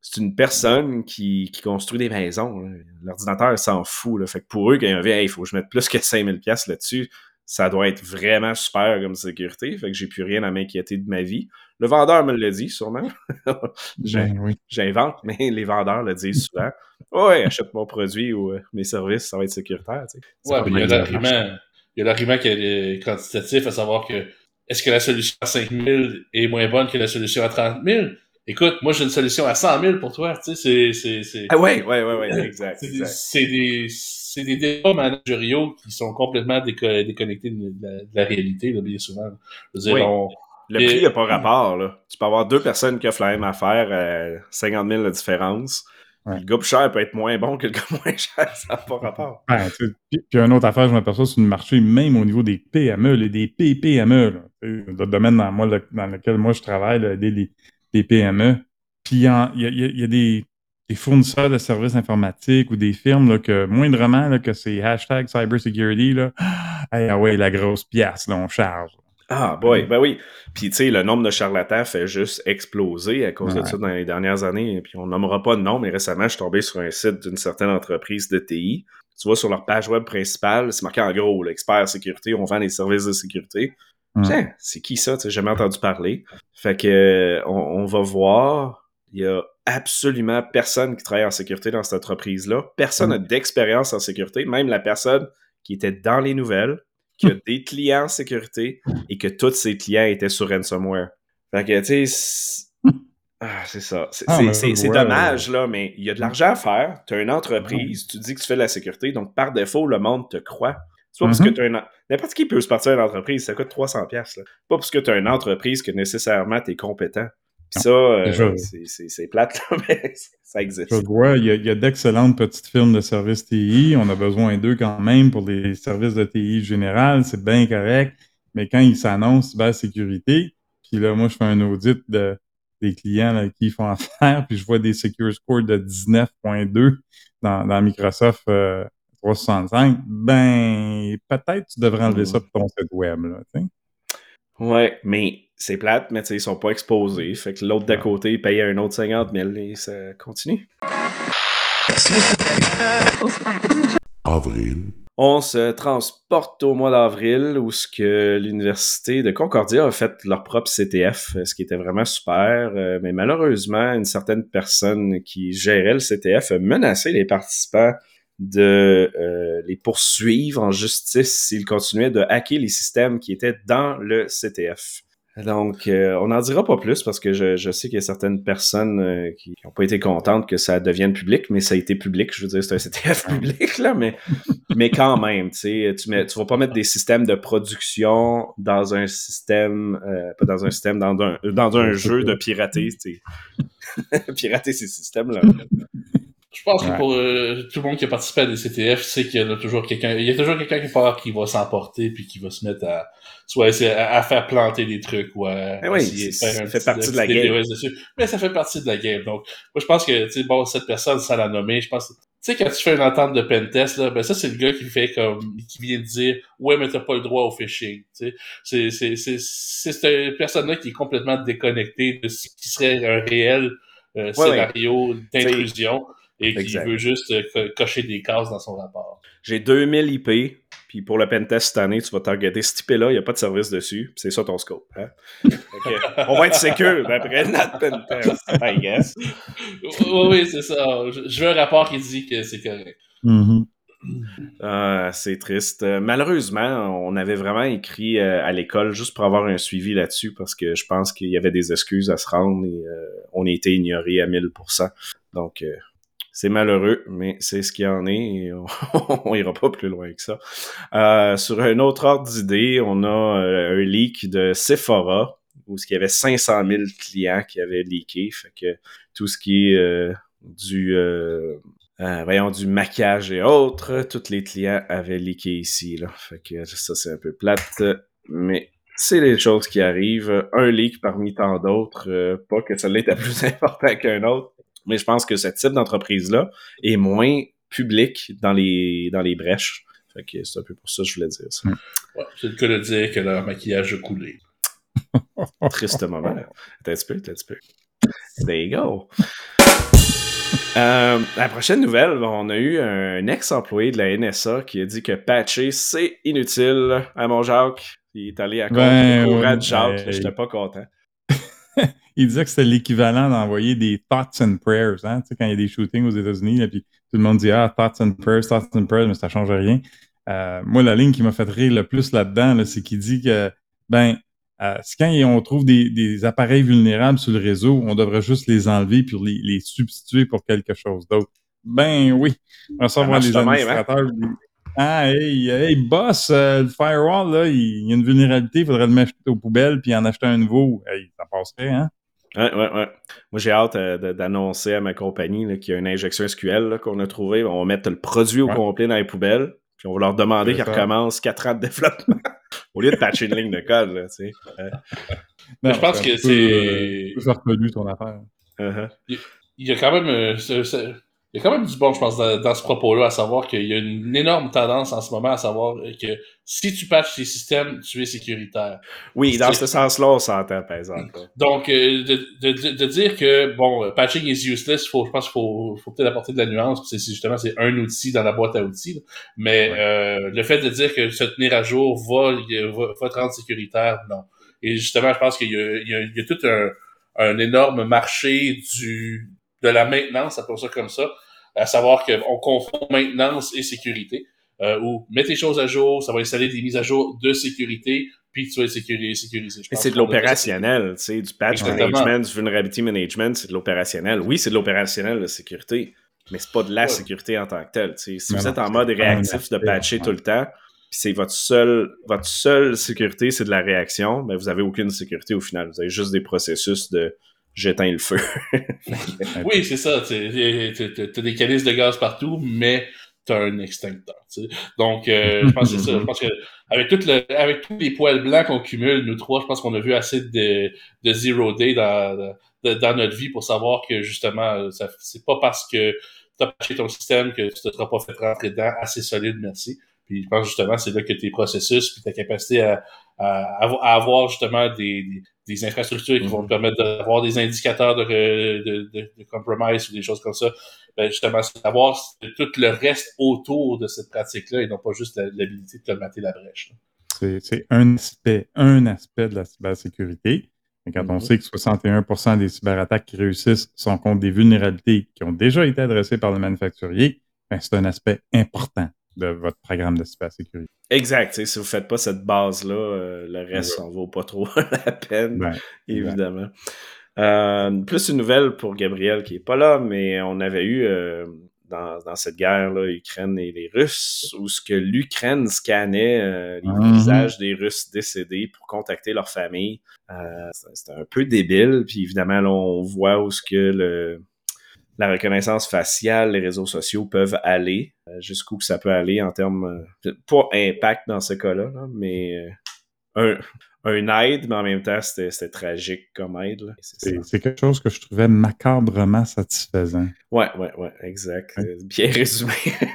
C'est une personne qui, qui construit des maisons. L'ordinateur il s'en fout. Là. Fait que pour eux, quand ils ont vu, il faut que je mette plus que 5000 pièces là-dessus, ça doit être vraiment super comme sécurité. Fait que j'ai plus rien à m'inquiéter de ma vie. Le vendeur me le dit, sûrement. Ben oui. J'invente, mais les vendeurs le disent souvent. Ouais, achète mon produit ou euh, mes services, ça va être sécuritaire. tu sais. Ouais, il y a l'argument qui est quantitatif, à savoir que est-ce que la solution à 5 000 est moins bonne que la solution à 30 000? Écoute, moi j'ai une solution à 100 000 pour toi, tu sais, c'est, c'est, c'est, Ah ouais, ouais, ouais, ouais, exact. c'est des, exact. c'est des, c'est des débats managériaux qui sont complètement déco- déconnectés de la, de la réalité, là, bien souvent. Je veux dire, Oui. on- Le Et- prix n'a pas rapport. Là. Tu peux avoir deux personnes qui offrent la même affaire, euh, 50 000 de différence. Ouais. Le gars plus cher peut être moins bon que le gars moins cher, ça n'a pas rapport. Tu sais, puis, puis une autre affaire, je m'aperçois sur le marché, même au niveau des PME, là, des PPME, là, le domaine dans, moi, le- dans lequel moi je travaille, là, des, les, les PME. Puis il y a, il y a- il y a des, des fournisseurs de services informatiques ou des firmes là, que moindrement là, que c'est hashtag cybersecurity, là, hey, ah ouais, la grosse pièce, là, on charge. Ah, boy, ben oui. Puis, tu sais, le nombre de charlatans fait juste exploser à cause de ça dans les dernières années. Puis, on nommera pas de nom, mais récemment, je suis tombé sur un site d'une certaine entreprise de TI. Tu vois, sur leur page web principale, c'est marqué en gros, là, expert sécurité, on vend des services de sécurité. C'est qui ça? Sais, jamais entendu parler. Fait que, euh, on, on va voir. Il y a absolument personne qui travaille en sécurité dans cette entreprise-là. Personne n'a d'expérience en sécurité. Même la personne qui était dans les nouvelles, qui a des clients en sécurité et que tous ses clients étaient sur ransomware. Fait que, tu sais, c'est- ah, c'est ça. C'est Ah, ouais, dommage, là, mais il y a de l'argent à faire. Tu as une entreprise, tu dis que tu fais de la sécurité, donc par défaut, le monde te croit. C'est pas parce que Mhm. tu as une... N'importe qui peut se partir d'une entreprise, ça coûte 300$. piastres, là. Pas parce que tu as une entreprise que nécessairement tu es compétent. Puis ça, euh, c'est- plate, là, mais ça existe. Je vois, il y a, d'excellentes petites firmes de services TI. On a besoin d'eux quand même pour les services de TI général. C'est bien correct. Mais quand ils s'annoncent cybersécurité, puis là, moi, je fais un audit de, des clients là, qui font affaire, puis je vois des Secure Score de 19.2 dans, dans Microsoft euh, 365, ben, peut-être tu devrais enlever ça pour ton site web. Là, tu sais. Ouais, mais c'est plate, mais tu sais, ils sont pas exposés. Fait que l'autre d'à côté, il paye un autre 50 000 et ça continue. Avril. On se transporte au mois d'avril où ce que l'université de Concordia a fait leur propre CTF, ce qui était vraiment super. euh, Mais malheureusement, une certaine personne qui gérait le CTF a menacé les participants de euh, les poursuivre en justice s'ils continuaient de hacker les systèmes qui étaient dans le CTF. Donc, euh, on n'en dira pas plus parce que je, je sais qu'il y a certaines personnes euh, qui n'ont pas été contentes que ça devienne public, mais ça a été public. Je veux dire, c'est un CTF public, là, mais, mais quand même, tu sais, tu vas pas mettre des systèmes de production dans un système, euh, pas dans un système, dans un, dans un jeu de pirater, tu sais. pirater ces systèmes-là. Je pense que Ouais. pour euh, tout le monde qui a participé à des CTF, c'est qu'il y en a toujours quelqu'un, il y a toujours quelqu'un qui part qui va s'emporter puis qui va se mettre à, soit essayer à, à faire planter des trucs ou à Eh oui, essayer faire un ça fait petit- partie un de la game. Dessus. Mais ça fait partie de la game. Donc, moi, je pense que, tu sais, bon, cette personne, sans la nommer, je pense, tu sais, quand tu fais une entente de pentest, là, ben ça, c'est le gars qui fait comme, qui vient de dire, ouais, mais t'as pas le droit au phishing, tu sais. C'est, c'est, c'est, c'est cette personne-là qui est complètement déconnectée de ce qui serait un réel euh, Ouais, scénario d'intrusion et qui Exact. veut juste euh, co- cocher des cases dans son rapport. J'ai 2000 IP, puis pour le pentest cette année, tu vas targeter cette IP-là, il n'y a pas de service dessus, puis c'est ça ton scope. Hein? On va être sécure d'après notre pentest, I guess. oui, oui, c'est ça. Je, veux un rapport qui dit que c'est correct. Mhm. Ah, c'est triste. Euh, malheureusement, on avait vraiment écrit euh, à l'école juste pour avoir un suivi là-dessus parce que je pense qu'il y avait des excuses à se rendre et euh, on a été ignoré à 1000%. Donc, euh, c'est malheureux, mais c'est ce qu'il y en est et on, on ira pas plus loin que ça. Euh, sur un autre ordre d'idée, on a euh, un leak de Sephora où il y avait 500 000 clients qui avaient leaké. Fait que tout ce qui est euh, du... euh, euh, voyons, du maquillage et autres. Tous les clients avaient leaké ici. Là. Fait que ça, c'est un peu plate. Mais c'est les choses qui arrivent. Un leak parmi tant d'autres. pas que ça l'ait plus important qu'un autre. Mais je pense que ce type d'entreprise-là est moins public dans les, dans les brèches. Fait que c'est un peu pour ça que je voulais dire ça. Ouais, c'est le cas de dire que leur maquillage a coulé. Triste moment. Attends un petit peu, attends un petit peu. There you go. Euh, la prochaine nouvelle, on a eu un ex-employé de la NSA qui a dit que patcher, c'est inutile. À mon Jacques, il est allé à contre Ben, ouais, de Jacques. ben, J'étais pas content. Il disait que c'était l'équivalent d'envoyer des thoughts and prayers. Hein? Tu sais, quand il y a des shootings aux États-Unis, là, puis tout le monde dit Ah, thoughts and prayers, thoughts and prayers, mais ça change rien. Euh, moi, la ligne qui m'a fait rire le plus là-dedans, là, c'est qu'il dit que, ben, euh, c'est quand on trouve des, des appareils vulnérables sur le réseau, on devrait juste les enlever puis les, les substituer pour quelque chose d'autre. Ben oui. On va voir marche les même, hein? administrateurs. Ah, hey, hey, boss, euh, le firewall, là, il, il y a une vulnérabilité, il faudrait le mettre aux poubelles puis en acheter un nouveau. Hey, ça passerait, hein? Ouais, ouais, ouais. Moi, j'ai hâte euh, d'annoncer à ma compagnie qu'il y a une injection SQL qu'on a trouvée. On va mettre le produit au Ouais. complet dans les poubelles. Puis on va leur demander qu'ils recommencent 4 ans de développement. au lieu de patcher une ligne de code, là, tu sais. Ouais. Mais je pense que peu, c'est- euh, ton affaire. Uh-huh. Il y a quand même, euh, ce- ce- il y a quand même du bon, je pense, dans, dans ce propos-là, à savoir qu'il y a une énorme tendance en ce moment à savoir que si tu patches tes systèmes, tu es sécuritaire. Oui, dans ce sens-là, on s'entend, par exemple. Donc, euh, de, de, de- dire que, bon, euh, patching is useless, faut, je pense qu'il faut, faut peut-être apporter de la nuance, parce que c'est justement, c'est un outil dans la boîte à outils. là. Mais euh, le fait de dire que se tenir à jour va, va, va te rendre sécuritaire, non. Et justement, je pense qu'il y y y a tout un, un énorme marché du de la maintenance, appelons ça comme ça, à savoir qu'on confond maintenance et sécurité. Euh, ou mets tes choses à jour, ça va installer des mises à jour de sécurité, puis tu vas être sécurisé. sécurisé. Je Mais pense c'est de l'opérationnel, tu sais, du patch Exactement. management, du vulnerability management, c'est de l'opérationnel. Oui, c'est de l'opérationnel, la sécurité, mais c'est pas de la Ouais. sécurité en tant que telle. tu sais. Si Mais vous non, êtes en mode réactif de patcher ouais. tout le temps, puis c'est votre seule, votre seule sécurité, c'est de la réaction, ben vous avez aucune sécurité au final. Vous avez juste des processus de j'éteins le feu. oui, c'est ça. Tu des calices de gaz partout, mais tu as un extincteur. Donc, euh, je pense que c'est ça. Je pense que avec, tout le, avec tous les poils blancs qu'on cumule, nous trois, je pense qu'on a vu assez de, de zero day dans, dans notre vie pour savoir que justement, c'est pas parce que tu as acheté ton système que tu te seras pas fait rentrer dedans assez solide, merci. Puis je pense justement, c'est là que tes processus, puis ta capacité à, à, avoir justement des, des, infrastructures qui vont te permettre d'avoir des indicateurs de, de, de, de, compromise ou des choses comme ça, ben justement, c'est d'avoir tout le reste autour de cette pratique-là et non pas juste l'habilité de te mater la brèche. C'est un aspect, un aspect de la cybersécurité. Et quand on mm-hmm. sait que 61% des cyberattaques qui réussissent sont contre des vulnérabilités qui ont déjà été adressées par le manufacturier, ben c'est un aspect important de votre programme de cybersécurité. Exact. Si vous ne faites pas cette base-là, euh, le reste, ne vaut pas trop la peine, évidemment. Euh, plus une nouvelle pour Gabriel qui n'est pas là, mais on avait eu euh, dans, cette guerre-là, Ukraine et les Russes, où ce que l'Ukraine scannait les mm-hmm. visages des Russes décédés pour contacter leur famille. C'était un peu débile. Puis évidemment, là, on voit où ce que le la reconnaissance faciale, les réseaux sociaux peuvent aller, euh, jusqu'où ça peut aller en termes, euh, pas impact dans ce cas-là, mais euh, un, aide, mais en même temps, c'était tragique comme aide. C'est quelque chose que je trouvais macabrement satisfaisant. Ouais, ouais, ouais, exact. Bien résumé.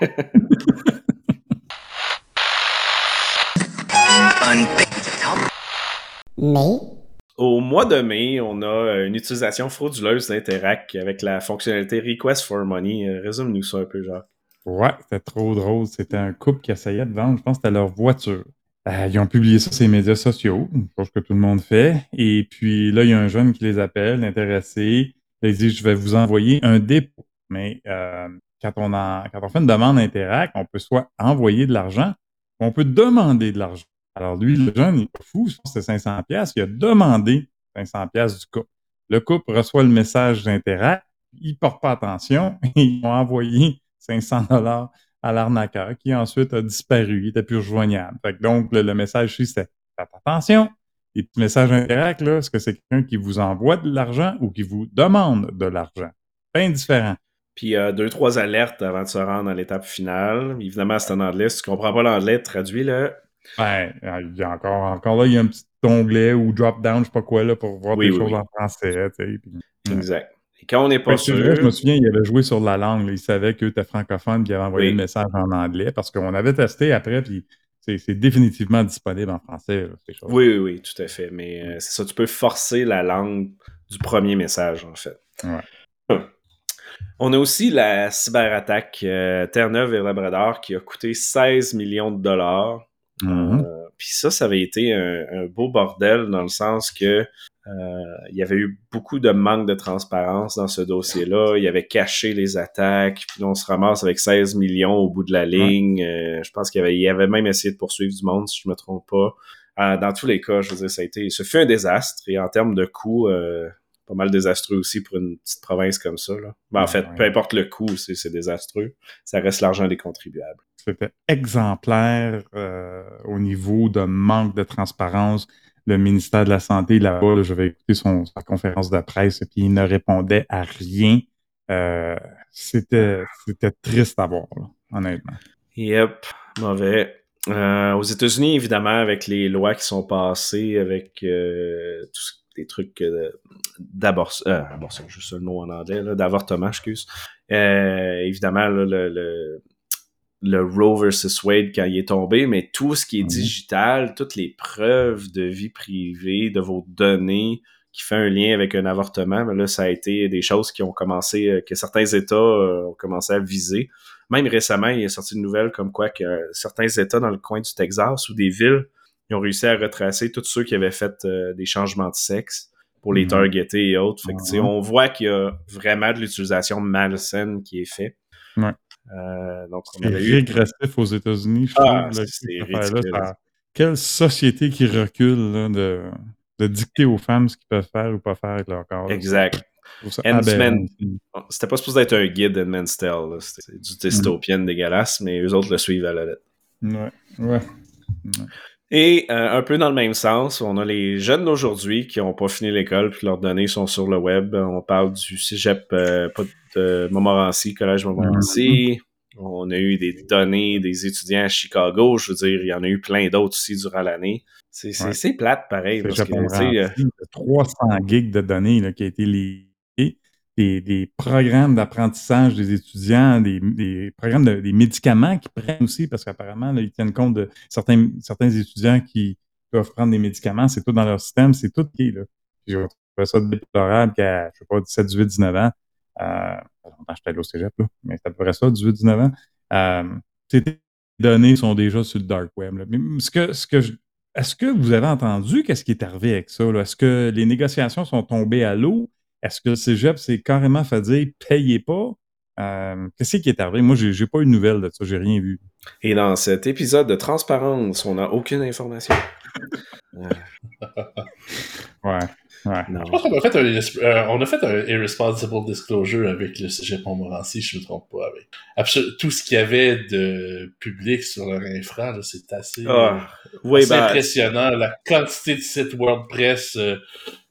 mais au mois de mai, on a euh, une utilisation frauduleuse d'Interac avec la fonctionnalité Request for Money. Euh, résume-nous ça un peu, Jacques. Ouais, c'était trop drôle. C'était un couple qui essayait de vendre, je pense, c'était leur voiture. Euh, ils ont publié ça sur les médias sociaux, chose que tout le monde fait. Et puis là, il y a un jeune qui les appelle, intéressé. Il dit Je vais vous envoyer un dépôt. Mais quand, on fait une demande Interac, on peut soit envoyer de l'argent, on peut demander de l'argent. Alors lui, le jeune, il est fou, c'est 500 pièces. Il a demandé 500 pièces du couple. Le couple reçoit le message d'intérêt, il porte pas attention, ils ont envoyé 500 dollars à l'arnaqueur qui ensuite a disparu, il était plus rejoignable. donc le, message c'est faites attention. Les petits messages d'intérêt, là, est-ce que c'est quelqu'un qui vous envoie de l'argent ou qui vous demande de l'argent? Bien différent. Puis euh, deux, trois alertes avant de se rendre à l'étape finale. Évidemment, c'est en anglais. Si tu comprends pas l'anglais, traduis il y a encore, encore là, il y a un petit onglet ou drop down, je sais pas quoi, là, pour voir des choses en français. exact. Et quand on n'est pas sûr. je me souviens, il avait joué sur la langue. il savait que tu étais francophone, puis il avait envoyé le message en anglais parce qu'on avait testé après, puis c'est définitivement disponible en français. ces. Oui, oui, oui, tout à fait. Mais euh, c'est ça, tu peux forcer la langue du premier message, en fait. Ouais. On a aussi la cyberattaque euh, Terre-Neuve et Labrador qui a coûté 16 millions de dollars. Mm-hmm. Euh, puis ça, ça avait été un, beau bordel dans le sens que euh, il y avait eu beaucoup de manque de transparence dans ce dossier-là. Il avait caché les attaques, puis on se ramasse avec 16 millions au bout de la ligne. Euh, je pense qu'il avait, il avait même essayé de poursuivre du monde, si je me trompe pas. dans tous les cas, je veux dire, ça a été, ce fut un désastre. Et en termes de coûts, pas mal désastreux aussi pour une petite province comme ça. Là. Mais en fait, peu importe le coût, c'est désastreux. Ça reste l'argent des contribuables. C'était exemplaire euh, au niveau de manque de transparence. Le ministère de la Santé, là-bas, je vais écouter son, sa conférence de presse, et puis il ne répondait à rien. Euh, c'était triste à voir, honnêtement. Yep, mauvais. Euh, aux États-Unis, évidemment, avec les lois qui sont passées, avec ce des trucs d'avortement, euh, juste le mot en anglais, d'avortement, excuse. Évidemment, le, le, le, Roe versus Wade quand il est tombé, mais tout ce qui est mhm. digital, toutes les preuves de vie privée, de vos données qui fait un lien avec un avortement, mais là, ça a été des choses qui ont commencé, euh, que certains États ont commencé à viser. Même récemment, il est sorti une nouvelle comme quoi que certains États dans le coin du Texas ou des villes ils ont réussi à retracer tous ceux qui avaient fait euh, des changements de sexe pour les mhm. targeter et autres. Fait On voit qu'il y a vraiment de l'utilisation malsaine qui est faite. Ouais. Euh, donc, c'est régressif aux États-Unis, je ah, trouve. Quelle société qui recule de, de, dicter aux femmes ce qu'ils peuvent faire ou pas faire avec leur corps. Exact. C'était pas supposé être un guide Endman's Tale. C'était du dystopien dégueulasse, mais eux autres le suivent à la lettre. Ouais, ouais. Et euh, un peu dans le même sens, on a les jeunes d'aujourd'hui qui n'ont pas fini l'école puis leurs données sont sur le web. On parle du cégep euh, de Montmorency, Collège Montmorency. On a eu des données des étudiants à Chicago. Je veux dire, il y en a eu plein d'autres aussi durant l'année. C'est Ouais. plate, pareil. Parce que, tu Montmorency, sais, euh, 300 gigs de données là, qui a été liées. Des, des programmes d'apprentissage des étudiants, des, des programmes de, des médicaments qui prennent aussi, parce qu'apparemment, ils tiennent compte de certains, certains étudiants qui doivent prendre des médicaments, c'est tout dans leur système, c'est tout qui est là. Puis Je trouvais ça déplorable qu'à, je sais pas, 17, 18, 19 ans, euh, j'étais allé au cégep, là, mais c'est à peu ça, 18, 19 ans, euh, données sont déjà sur le dark web. là. Mais ce que, ce que je- est-ce que vous avez entendu qu'est-ce qui est arrivé avec ça? là? Est-ce que les négociations sont tombées à l'eau? Est-ce que le cégep s'est carrément fait dire payez pas? Euh, qu'est-ce qui est arrivé? Moi, j'ai pas eu de nouvelles de ça, j'ai rien vu. Et dans cet épisode de transparence, on n'a aucune information. Euh, Ouais, ouais. non. Je pense qu'on a fait un, euh, on a fait un irresponsible disclosure avec le Cégep Montmorency, je ne me trompe pas. Avec tout ce qu'il y avait de public sur leur infra, là, c'est assez, Ah, oui, assez ben, impressionnant. La quantité de sites WordPress euh,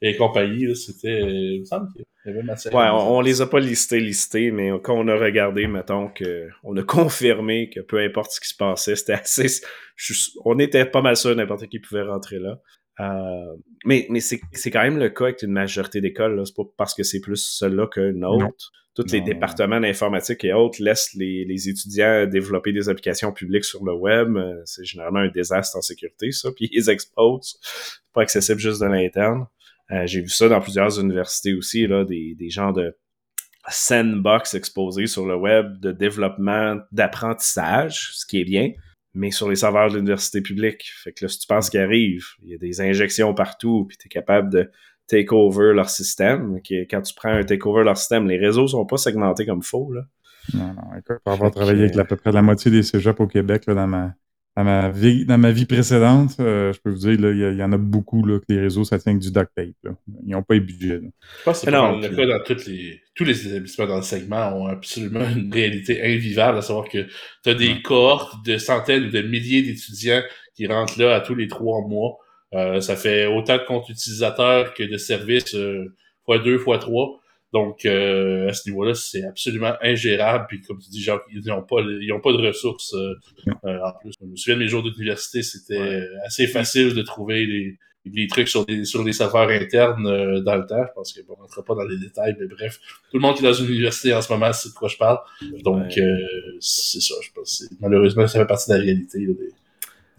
et compagnie, là, c'était, il me semble qu'il y avait matière. Ouais, on, on les a pas listés, listés, mais quand on a regardé, mettons que on a confirmé que peu importe ce qui se passait, c'était assez. je on était pas mal sûr n'importe qui pouvait rentrer là. Euh, mais mais c'est quand même le cas avec une majorité d'écoles. là. C'est pas parce que c'est plus celle-là qu'une Non. autre. Tous les Non, départements d'informatique et autres laissent les, les étudiants développer des applications publiques sur le web. Euh, C'est généralement un désastre en sécurité, ça. Puis ils les exposent. C'est pas accessible juste de l'interne. Euh, J'ai vu ça dans plusieurs universités aussi, là, des, des genres de sandbox exposés sur le web de développement d'apprentissage, ce qui est bien, mais sur les serveurs de l'université publique. Fait que là, si tu penses qu'il arrive, il y a des injections partout, puis tu es capable de take over leur système. que Quand tu prends un take over leur système, les réseaux sont pas segmentés comme faux. Là. Non, non, écoute, pour avoir Fait que, travaillé avec à peu près la moitié des cégeps au Québec là, dans, ma, dans, ma vie, dans ma vie précédente, euh, je peux vous dire, là, il y, en a beaucoup là, que les réseaux, ça tient que du duct tape. Là. Ils n'ont pas les budgets. là. Je pense que c'est pas le cas dans toutes les, tous les établissements dans le segment ont absolument une réalité invivable, à savoir que tu as des cohortes de centaines ou de milliers d'étudiants qui rentrent là à tous les trois mois. Euh, ça fait autant de comptes utilisateurs que de services euh, fois deux, fois trois. Donc, euh, à ce niveau-là, c'est absolument ingérable. Puis, comme tu dis, genre, ils n'ont pas, ils ont pas de ressources euh, euh, en plus. Je me souviens de mes jours d'université, c'était assez facile de trouver les, les trucs sur des, sur les serveurs internes euh, dans le temps. Je pense qu'on ne rentrera pas dans les détails, mais bref, tout le monde qui est dans une université en ce moment sait de quoi je parle. Donc, Ouais. euh, c'est ça, je pense. c'est- Malheureusement, ça fait partie de la réalité là, des-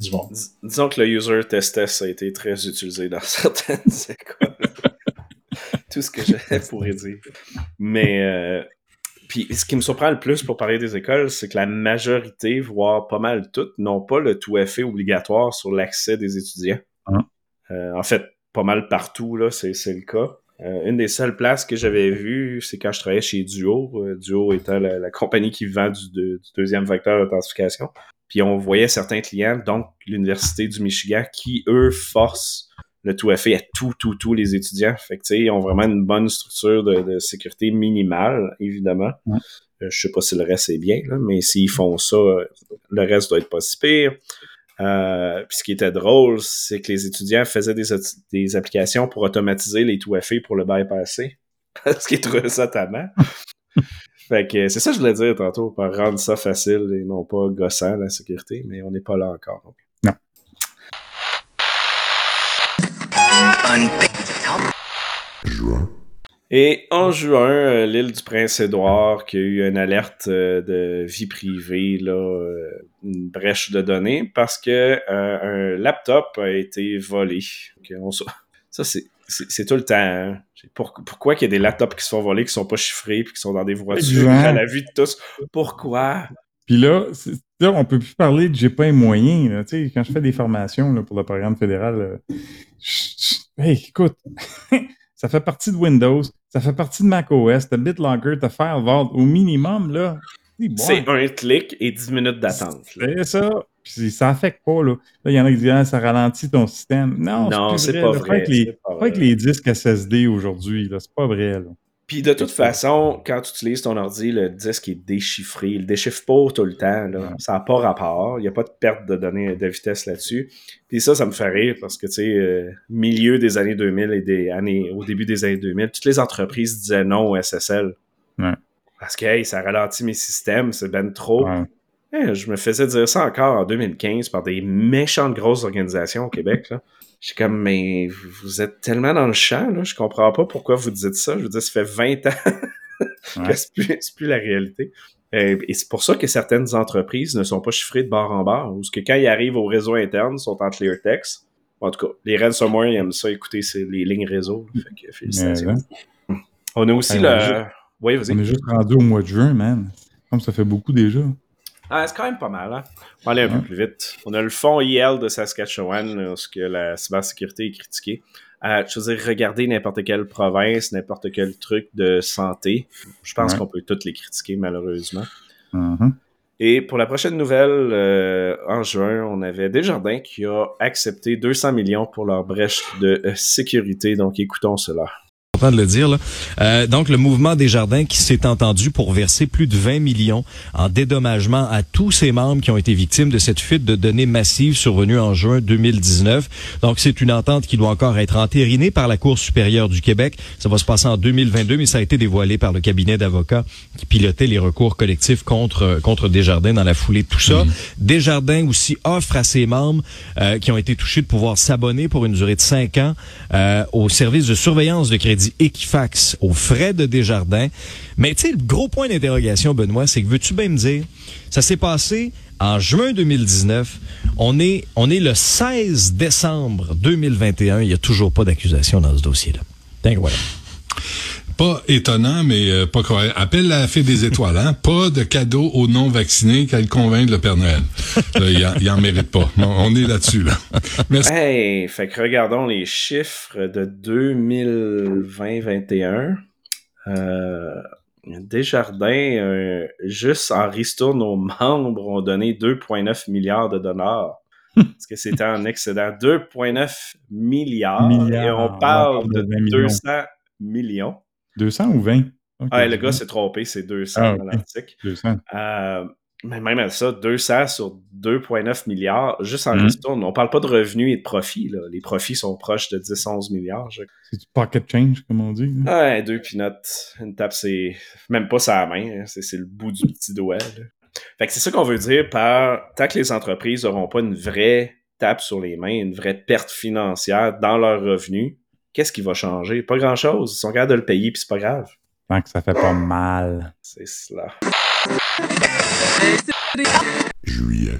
du monde. Dis- disons que le user test test a été très utilisé dans certaines écoles. Tout ce que j'avais pour dire. Mais euh, puis ce qui me surprend le plus pour parler des écoles, c'est que la majorité, voire pas mal toutes, n'ont pas le tout effet obligatoire sur l'accès des étudiants. Ah. Euh, en fait, pas mal partout, là, c'est le cas. Euh, une des seules places que j'avais vues, c'est quand je travaillais chez Duo. euh, Duo étant la, la compagnie qui vend du, de- du deuxième vecteur d'authentification. Puis on voyait certains clients, donc l'Université du Michigan, qui, eux, forcent le tout fait à tout, tout, tous les étudiants. Fait que, ils ont vraiment une bonne structure de, de sécurité minimale, évidemment. Ouais. Euh, je sais pas si le reste est bien, là, mais s'ils font ça, le reste doit être pas si pire. Euh, puis ce qui était drôle, c'est que les étudiants faisaient des, des applications pour automatiser les tout FA pour le bypasser. ce qui est trop ça tannant. Fait que c'est ça que je voulais dire tantôt, pour rendre ça facile et non pas gossant la sécurité, mais on n'est pas là encore. Juin. Et en juin, euh, l'île du Prince-Édouard qui a eu une alerte euh, de vie privée, là, euh, une brèche de données, parce que euh, un laptop a été volé. Ok, on s- ça, c'est, tout le temps. hein. Pour- pourquoi qu'il y a des laptops qui se font voler, qui sont pas chiffrés, puis qui sont dans des voitures à la vue de tous? Pourquoi? Puis là, là, on peut plus parler de j'ai pas les moyens. Là. Tu sais, Quand je fais des formations là, pour le programme fédéral, je- je- hey, écoute, ça fait partie de Windows, ça fait partie de macOS, t'as BitLocker, t'as FileVault, au minimum, là. C'est un clic et 10 minutes d'attente. c'est ça. Puis ça affecte pas, là. Là, il y en a qui disent, ah, ça ralentit ton système. Non, c'est pas vrai, avec les, pas pas avec les disques SSD aujourd'hui, là. C'est pas vrai, là. Puis de toute façon, quand tu utilises ton ordi, le disque est déchiffré. Il déchiffre pas tout le temps. Là. Ça n'a pas rapport. Il n'y a pas de perte de données de vitesse là-dessus. Puis ça, ça me fait rire parce que, tu sais, euh, milieu des années 2000 et des années, au début des années 2000, toutes les entreprises disaient non au SSL. Ouais. Parce que, hey, ça ralentit mes systèmes, c'est ben trop. Ouais. Eh, je me faisais dire ça encore en 2015 par des méchantes grosses organisations au Québec. Là. Je suis comme, mais vous êtes tellement dans le champ, là, je comprends pas pourquoi vous dites ça. Je veux dire, ça fait 20 ans Ouais. que c'est plus, plus la réalité. Euh, Et c'est pour ça que certaines entreprises ne sont pas chiffrées de bord en bord, ou que quand ils arrivent au réseau interne, ils sont en clear text. En tout cas, les ransomware, ils aiment ça écouter les lignes réseau. là. Fait que félicitations. On a aussi le... Oui, vas-y. On est juste rendu au mois de juin, man. Comme ça fait beaucoup déjà. Ah, c'est quand même pas mal, hein? On va aller un peu plus vite. On a le fonds IL de Saskatchewan, là, où ce que la cybersécurité est critiquée. Euh, je veux dire, regardez n'importe quelle province, n'importe quel truc de santé. Je pense Ouais. qu'on peut toutes les critiquer, malheureusement. Mhm. Et pour la prochaine nouvelle, euh, en juin, on avait Desjardins qui a accepté 200 millions pour leur brèche de euh, sécurité. Donc, écoutons cela. De le dire. Là. Euh, donc, le mouvement des jardins qui s'est entendu pour verser plus de 20 millions en dédommagement à tous ses membres qui ont été victimes de cette fuite de données massive survenue en juin 2019. Donc, c'est une entente qui doit encore être entérinée par la Cour supérieure du Québec. Ça va se passer en 2022, mais ça a été dévoilé par le cabinet d'avocats qui pilotait les recours collectifs contre contre Desjardins dans la foulée de tout ça. Desjardins aussi offre à ses membres euh, qui ont été touchés de pouvoir s'abonner pour une durée de cinq ans euh, au service de surveillance de crédit Equifax aux frais de Desjardins. Mais tu le gros point d'interrogation, Benoît, c'est que veux-tu bien me dire, ça s'est passé en juin 2019. On est, le 16 décembre 2021. Il n'y a toujours pas d'accusation dans ce dossier-là. Pas étonnant, mais euh, pas correct. Appelle la fée des étoiles, hein? Pas de cadeau aux non-vaccinés qu'elle convainc le Père Noël. Là, il, en, il en mérite pas. On, on est là-dessus, là. Merci. Hey, fait que regardons les chiffres de 2020-21. Euh, Desjardins, euh, juste en ristourne aux membres, ont donné 2,9 milliards de dollars. Parce que c'était en excédent 2,9 milliards, Milliards. et on parle de de 20 millions. 200 millions. 200 ou 20? Ok, Ah, le gars s'est trompé, c'est 200 Ah, dans l'article. 200. Euh, mais même à ça, 200 sur 2,9 milliards, juste en Mhm. ristourne. On parle pas de revenus et de profits. Là. Les profits sont proches de 10-11 milliards. je- C'est du pocket change, comme on dit. là. Ouais, deux peanuts. Une tape, c'est même pas sa main, hein, c'est c'est le bout du petit doigt. là. Fait que c'est ça qu'on veut dire par tant que les entreprises n'auront pas une vraie tape sur les mains, une vraie perte financière dans leurs revenus, qu'est-ce qui va changer? Pas grand-chose. Ils sont capables de le payer, puis c'est pas grave. Tant que ça fait pas mal. C'est cela. Juillet.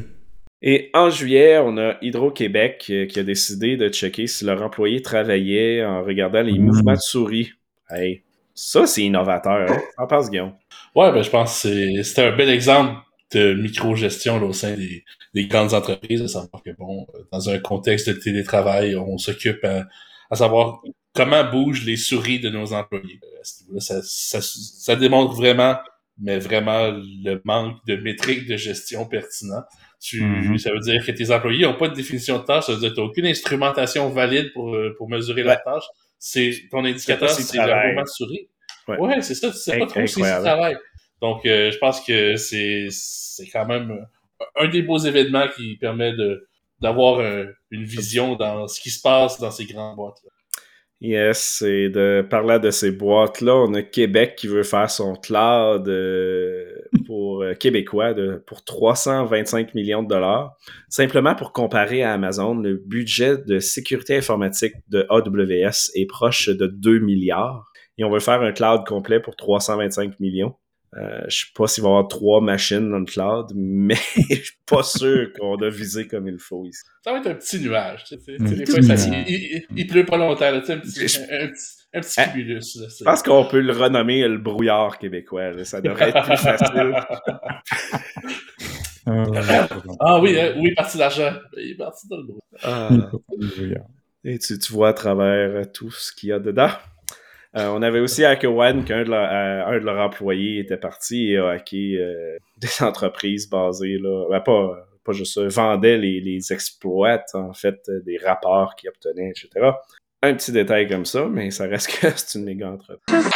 Et en juillet, on a Hydro-Québec euh, qui a décidé de checker si leur employé travaillait en regardant les Mm. mouvements de souris. Hey, ça, c'est innovateur. Hein? T'en penses, Guillaume? Ouais, ben, je pense que c'est- c'était un bel exemple de micro-gestion là, au sein des, des grandes entreprises, à savoir que, bon, euh, dans un contexte de télétravail, on s'occupe à, à savoir comment bougent les souris de nos employés. Euh, ça, ça, ça démontre vraiment, mais vraiment, le manque de métriques de gestion pertinent. Tu, Mhm. Ça veut dire que tes employés n'ont pas de définition de tâche, ça veut dire que tu n'as aucune instrumentation valide pour, euh, pour mesurer leur tâche. C'est ton indicateur, C'est travail. mouvement de souris. Ouais. Ouais, c'est ça, tu sais pas trop si tu travailles. Donc, euh, je pense que c'est quand même un des beaux événements qui permet de d'avoir une vision dans ce qui se passe dans ces grandes boîtes. -là. Yes, et de parler de ces boîtes-là, on a Québec qui veut faire son cloud euh, pour euh, québécois de, pour 325 millions de dollars. Simplement pour comparer à Amazon, le budget de sécurité informatique de AWS est proche de 2 milliards. Et on veut faire un cloud complet pour 325 millions. Euh, je sais pas s'il va y avoir trois machines dans le cloud, mais je suis pas sûr qu'on a visé comme il faut ici. Ça va être un petit nuage. Tu sais, des fois, ça- il, il- il pleut pas longtemps. Là, tu sais, un petit, Je- un, un petit, un petit Ah, cumulus. là, Je pense qu'on peut le renommer le brouillard québécois. là. Ça devrait être plus facile. Ah, Ah oui, hein, est parti l'argent? Il est parti dans le gros. Ah. Brouillard. Et tu, tu vois à travers tout ce qu'il y a dedans. Euh, on avait aussi hacké One qu'un de, leur- euh, un de leurs employés était parti et a hacké euh, des entreprises basées là. Ben, pas, pas juste ça, vendait les, les exploits, en fait, des rapports qu'ils obtenaient, etc. Un petit détail comme ça, mais ça reste que c'est une méga entreprise.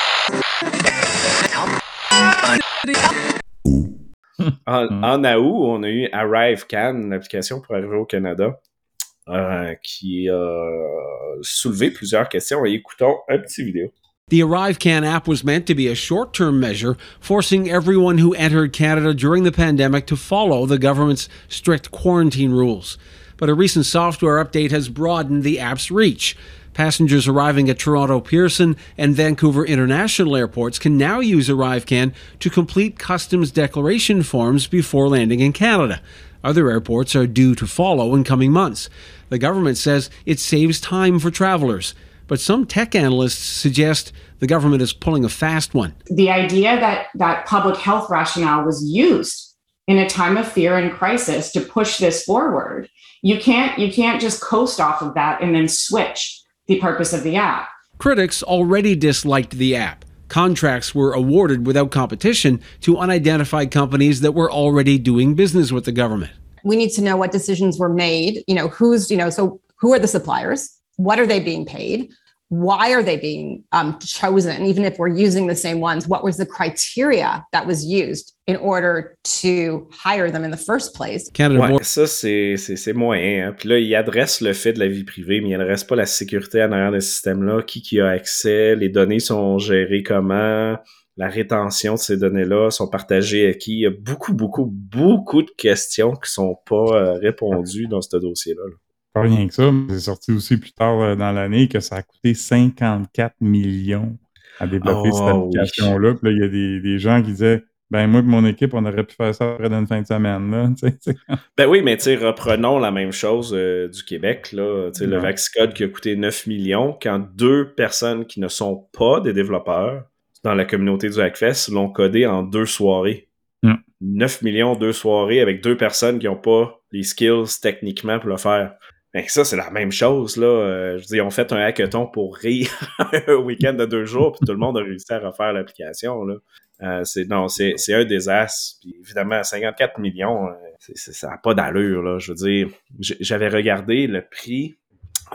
En, en août, on a eu ArriveCan, l'application pour arriver au Canada, euh, qui a soulevé plusieurs questions. Et écoutons un petit vidéo. The ArriveCan app was meant to be a short term measure, forcing everyone who entered Canada during the pandemic to follow the government's strict quarantine rules. But a recent software update has broadened the app's reach. Passengers arriving at Toronto Pearson and Vancouver International airports can now use ArriveCan to complete customs declaration forms before landing in Canada. Other airports are due to follow in coming months. The government says it saves time for travelers, but some tech analysts suggest the government is pulling a fast one. the idea that that public health rationale was used in a time of fear and crisis to push this forward you can't you can't just coast off of that and then switch the purpose of the app Critics already disliked the app. Contracts were awarded without competition to unidentified companies that were already doing business with the government. we need to know what decisions were made you know who's you know so who are the suppliers what are they being paid? Why are they being um, chosen? Even if we're using the same ones what was the criteria that was used in order to hire them in the first place? Canada Ouais, ça, c'est c'est- c'est moyen. Hein. Puis là, il adresse le fait de la vie privée, mais il n'adresse pas la sécurité en arrière de ce système-là. Qui qui a accès, les données sont gérées comment, la rétention de ces données-là sont partagées à qui? Il y a beaucoup, beaucoup, beaucoup de questions qui sont pas euh, répondues dans ce dossier-là. là. Pas rien que ça, mais c'est sorti aussi plus tard euh, dans l'année que ça a coûté 54 millions à développer cette oui. application-là. Puis là, il y a des, des gens qui disaient Ben, moi et mon équipe, on aurait pu faire ça après d'une fin de semaine. Là. Ben oui, mais tu sais, reprenons la même chose euh, du Québec, là. Tu sais, le Ouais. Vaxcode qui a coûté 9 millions, quand deux personnes qui ne sont pas des développeurs dans la communauté du Hackfest l'ont codé en deux soirées. Mm. 9 millions, deux soirées avec deux personnes qui n'ont pas les skills techniquement pour le faire. Ben ça, c'est la même chose, là. Euh, je veux dire, ils ont fait un hackathon pour rire un week-end de deux jours, puis tout le monde a réussi à refaire l'application, là. Euh, c'est non, c'est c'est un désastre. Puis évidemment, 54 millions, euh, c'est- ça n'a pas d'allure. Là. Je veux dire, j'avais regardé le prix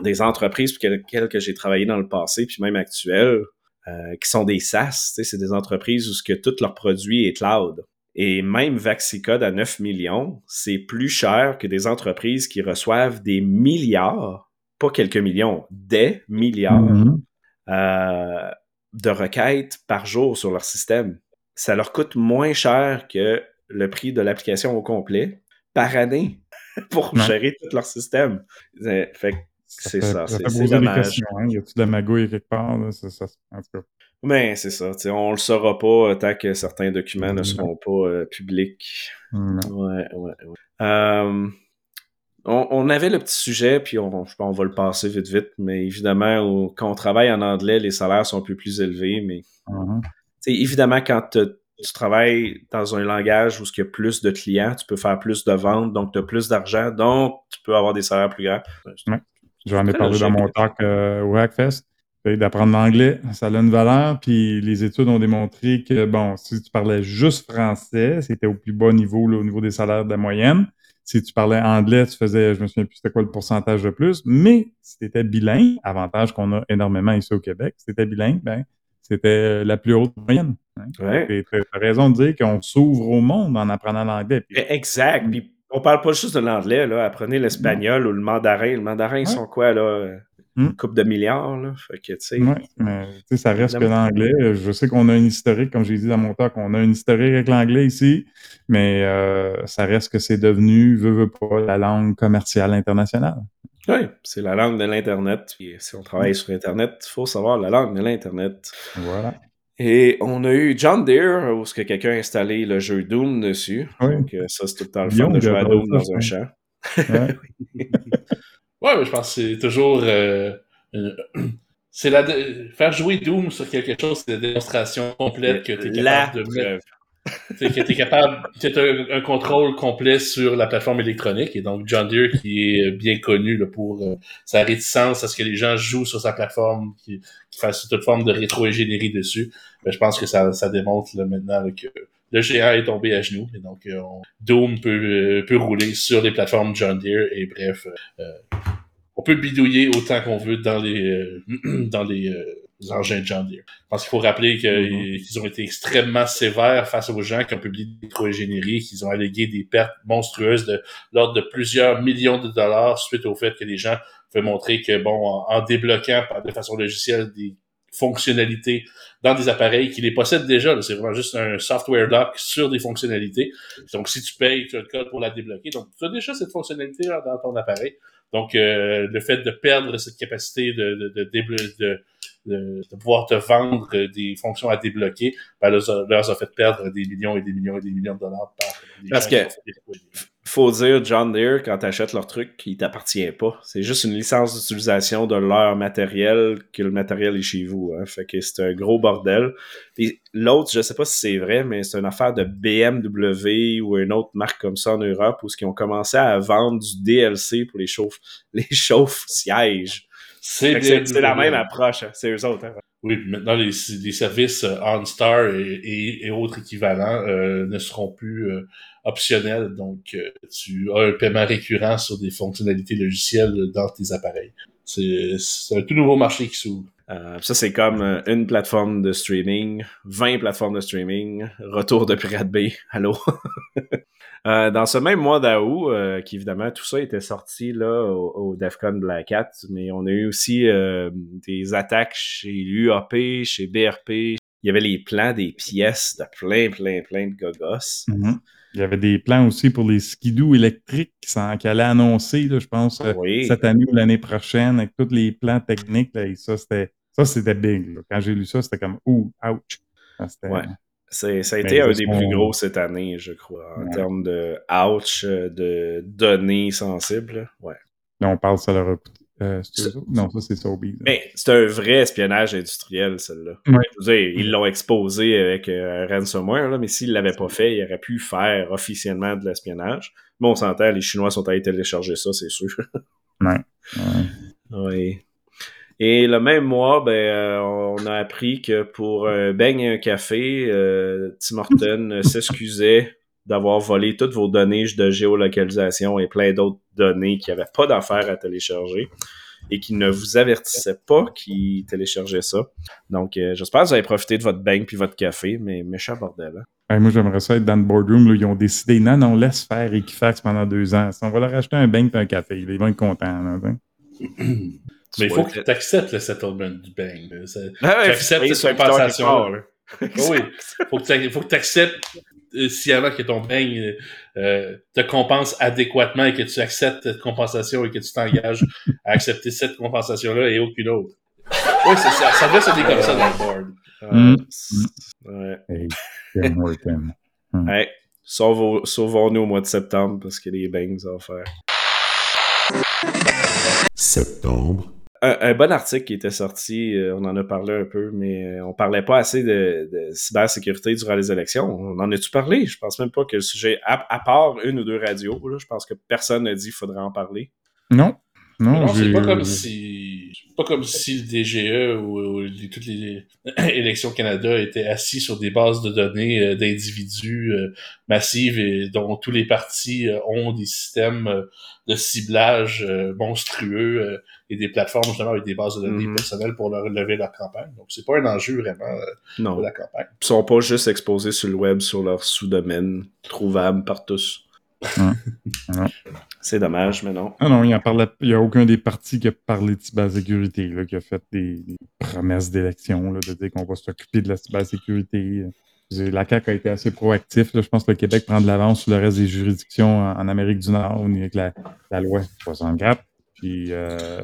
des entreprises pour lesquelles que j'ai travaillé dans le passé, puis même actuel, euh, qui sont des SaaS. C'est des entreprises où ce que tout leur produit est cloud. Et même Vaxicode à 9 millions, c'est plus cher que des entreprises qui reçoivent des milliards, pas quelques millions, des milliards Mhm. euh, de requêtes par jour sur leur système. Ça leur coûte moins cher que le prix de l'application au complet par année pour Ouais. gérer tout leur système. Fait c'est ça, ça c'est dommage. Hein? Y a-tu de la magouille quelque part? Là? Ça, ça- en tout cas. Mais c'est ça, on le saura pas euh, tant que certains documents ne Non. seront pas euh, publics. Ouais, ouais, ouais. Euh, on, on avait le petit sujet, puis on, je pense qu'on va le passer vite, vite, mais évidemment, au- quand on travaille en anglais, les salaires sont un peu plus élevés, mais Mhm. sais, évidemment, quand tu travailles dans un langage où il y a plus de clients, tu peux faire plus de ventes, donc tu as plus d'argent, donc tu peux avoir des salaires plus grands. J'en ai parlé dans mon talk euh, au Hackfest. D'apprendre l'anglais, ça a une valeur. Puis les études ont démontré que, bon, si tu parlais juste français, c'était au plus bas niveau, là, au niveau des salaires de la moyenne. Si tu parlais anglais, tu faisais, je me souviens plus c'était quoi le pourcentage de plus. Mais si tu étais bilingue, avantage qu'on a énormément ici au Québec, si tu étais bilingue, ben, c'était la plus haute moyenne. hein. Ouais. Tu as raison de dire qu'on s'ouvre au monde en apprenant l'anglais. Puis Exact. Puis on parle pas juste de l'anglais, là. Apprenez l'espagnol ou le mandarin. Le mandarin, ils Ouais. sont quoi, là? Hmm? Une coupe de milliards, là. Fait que, tu sais. Ouais, mais tu sais, ça reste que l'anglais. Je sais qu'on a une historique, comme j'ai dit dans mon talk, on a une historique avec l'anglais ici, mais euh, ça reste que c'est devenu, veut, veut pas, la langue commerciale internationale. Oui, c'est la langue de l'Internet. Puis si on travaille sur Internet, il faut savoir la langue de l'Internet. Voilà. Et on a eu John Deere, où que quelqu'un a installé le jeu Doom dessus. Oui. Donc, euh, ça, c'est tout le temps le fun de jouer à Doom dans un champ. Ouais. Ouais, mais je pense que c'est toujours. euh, c'est la faire jouer Doom sur quelque chose, c'est la démonstration complète que tu es La capable de mettre. que tu es capable. Tu as un, un contrôle complet sur la plateforme électronique. Et donc, John Deere, qui est bien connu là, pour euh, sa réticence à ce que les gens jouent sur sa plateforme, qui, qui fasse toute forme de rétro-ingénierie dessus, ben, je pense que ça, ça démontre là, maintenant que le géant est tombé à genoux. Et donc, euh, on- Doom peut, euh, peut rouler sur les plateformes John Deere. Et bref, euh, on peut bidouiller autant qu'on veut dans les euh, dans les euh, engins de John Deere. Je pense qu'il faut rappeler qu'ils ont été extrêmement sévères face aux gens qui ont publié des micro-ingénieries, qu'ils ont allégué des pertes monstrueuses de l'ordre de plusieurs millions de dollars suite au fait que les gens pouvaient montrer que, bon, en, en débloquant par- de façon logicielle des fonctionnalités dans des appareils qui les possèdent déjà. C'est vraiment juste un software dock sur des fonctionnalités. Donc, si tu payes, tu as le code pour la débloquer. Donc, tu as déjà cette fonctionnalité là, dans ton appareil. Donc, euh, le fait de perdre cette capacité de, de, de, de, de, pouvoir te vendre des fonctions à débloquer, ben, leur, leur a fait perdre des millions et des millions et des millions de dollars par Parce que- faut dire, John Deere, quand tu achètes leur truc, il t'appartient pas. C'est juste une licence d'utilisation de leur matériel que le matériel est chez vous. Hein. Fait que c'est un gros bordel. L'autre, je sais pas si c'est vrai, mais c'est une affaire de BMW ou une autre marque comme ça en Europe où ils ont commencé à vendre du DLC pour les chauffe les chauffe sièges. C'est Fait que C'est des- c'est la même approche. hein. C'est eux autres. hein. Oui, puis maintenant, les, les services euh, OnStar et, et, et autres équivalents euh, ne seront plus euh, optionnels. Donc, euh, tu as un paiement récurrent sur des fonctionnalités logicielles dans tes appareils. C'est un tout nouveau marché qui s'ouvre. Euh, ça, c'est comme euh, une plateforme de streaming, 20 plateformes de streaming, retour de Pirate Bay, allô? Euh, dans ce même mois d'août, euh, qui évidemment, tout ça était sorti là au, au DEFCON Black Hat, mais on a eu aussi euh, des attaques chez l'UAP, chez BRP. Il y avait les plans des pièces de plein, plein, plein de gogos. Mhm. Il y avait des plans aussi pour les skidoo électriques qui, allaient annoncer, là, je pense, Oui. cette année ou l'année prochaine, avec tous les plans techniques. Là, et ça, c'était ça, c'était big. là. Quand j'ai lu ça, c'était comme Ouh, ouch. Ouais. C'est- ça a Mais été un des plus gros cette année, je crois, en Ouais. termes de ouch, euh, de données sensibles. Ouais. Là, on parle, ça leur euh? Non, ça, c'est Sobeys. Mais c'est un vrai espionnage industriel, celle-là. Ouais. Je veux dire, ils l'ont exposé avec euh, ransomware, là, mais s'ils l'avaient pas fait, ils auraient pu faire officiellement de l'espionnage. Mais on s'entend, les Chinois sont allés télécharger ça, c'est sûr. Ouais. Ouais. oui. Et le même mois, ben, euh, on a appris que pour un beigne et un café, euh, Tim Horton euh, s'excusait d'avoir volé toutes vos données de géolocalisation et plein d'autres données qui n'avaient pas d'affaires à télécharger et qui ne vous avertissait pas qu'il téléchargeait ça. Donc, euh, j'espère que vous avez profité de votre beigne puis votre café, mais méchant bordel. hein. Hey, moi, j'aimerais ça être dans le boardroom. Là, ils ont décidé, non, non, laisse faire Equifax pendant deux ans. On va leur acheter un bain et un café. Ils vont être contents. là. Mais il faut que tu acceptes le settlement du bang. Ah ouais, tu acceptes faut- cette compensation. oui, faut que tu acceptes euh, sciemment que ton bang euh, te compense adéquatement et que tu acceptes cette compensation et que tu t'engages à accepter cette compensation-là et aucune autre. Oui, c'est ça. Ça devrait sonner comme ça dans le board. Mm. Ouais. Hey, Tim Horton. Mm. Ouais. Sauvons- Sauvons-nous au mois de septembre parce que les bangs à faire. Septembre. Un, bon article qui était sorti, euh, on en a parlé un peu, mais euh, on parlait pas assez de, cybersécurité durant les élections. On en a-tu parlé? Je pense même pas que le sujet, à, part une ou deux radios, je pense que personne n'a dit qu'il faudrait en parler. Non. Non, Non, c'est pas comme si pas comme si le DGE ou, ou les- toutes les élections au Canada étaient assis sur des bases de données euh, d'individus euh, massives et dont tous les partis euh, ont des systèmes euh, de ciblage euh, monstrueux euh, et des plateformes justement avec des bases de données Mhm. personnelles pour leur lever leur campagne. Donc c'est pas un enjeu vraiment euh, Non. de la campagne. Ils sont pas juste exposés sur le web sur leur sous-domaine, trouvable par tous. Non. C'est dommage, mais non. Ah non, il n'y a aucun des partis qui a parlé de cybersécurité, là, qui a fait des, des promesses d'élection, là, de dire qu'on va s'occuper de la cybersécurité. La CAQ a été assez proactif. Là. Je pense que le Québec prend de l'avance sur le reste des juridictions en, en Amérique du Nord, au niveau avec la, la loi 64. Puis euh,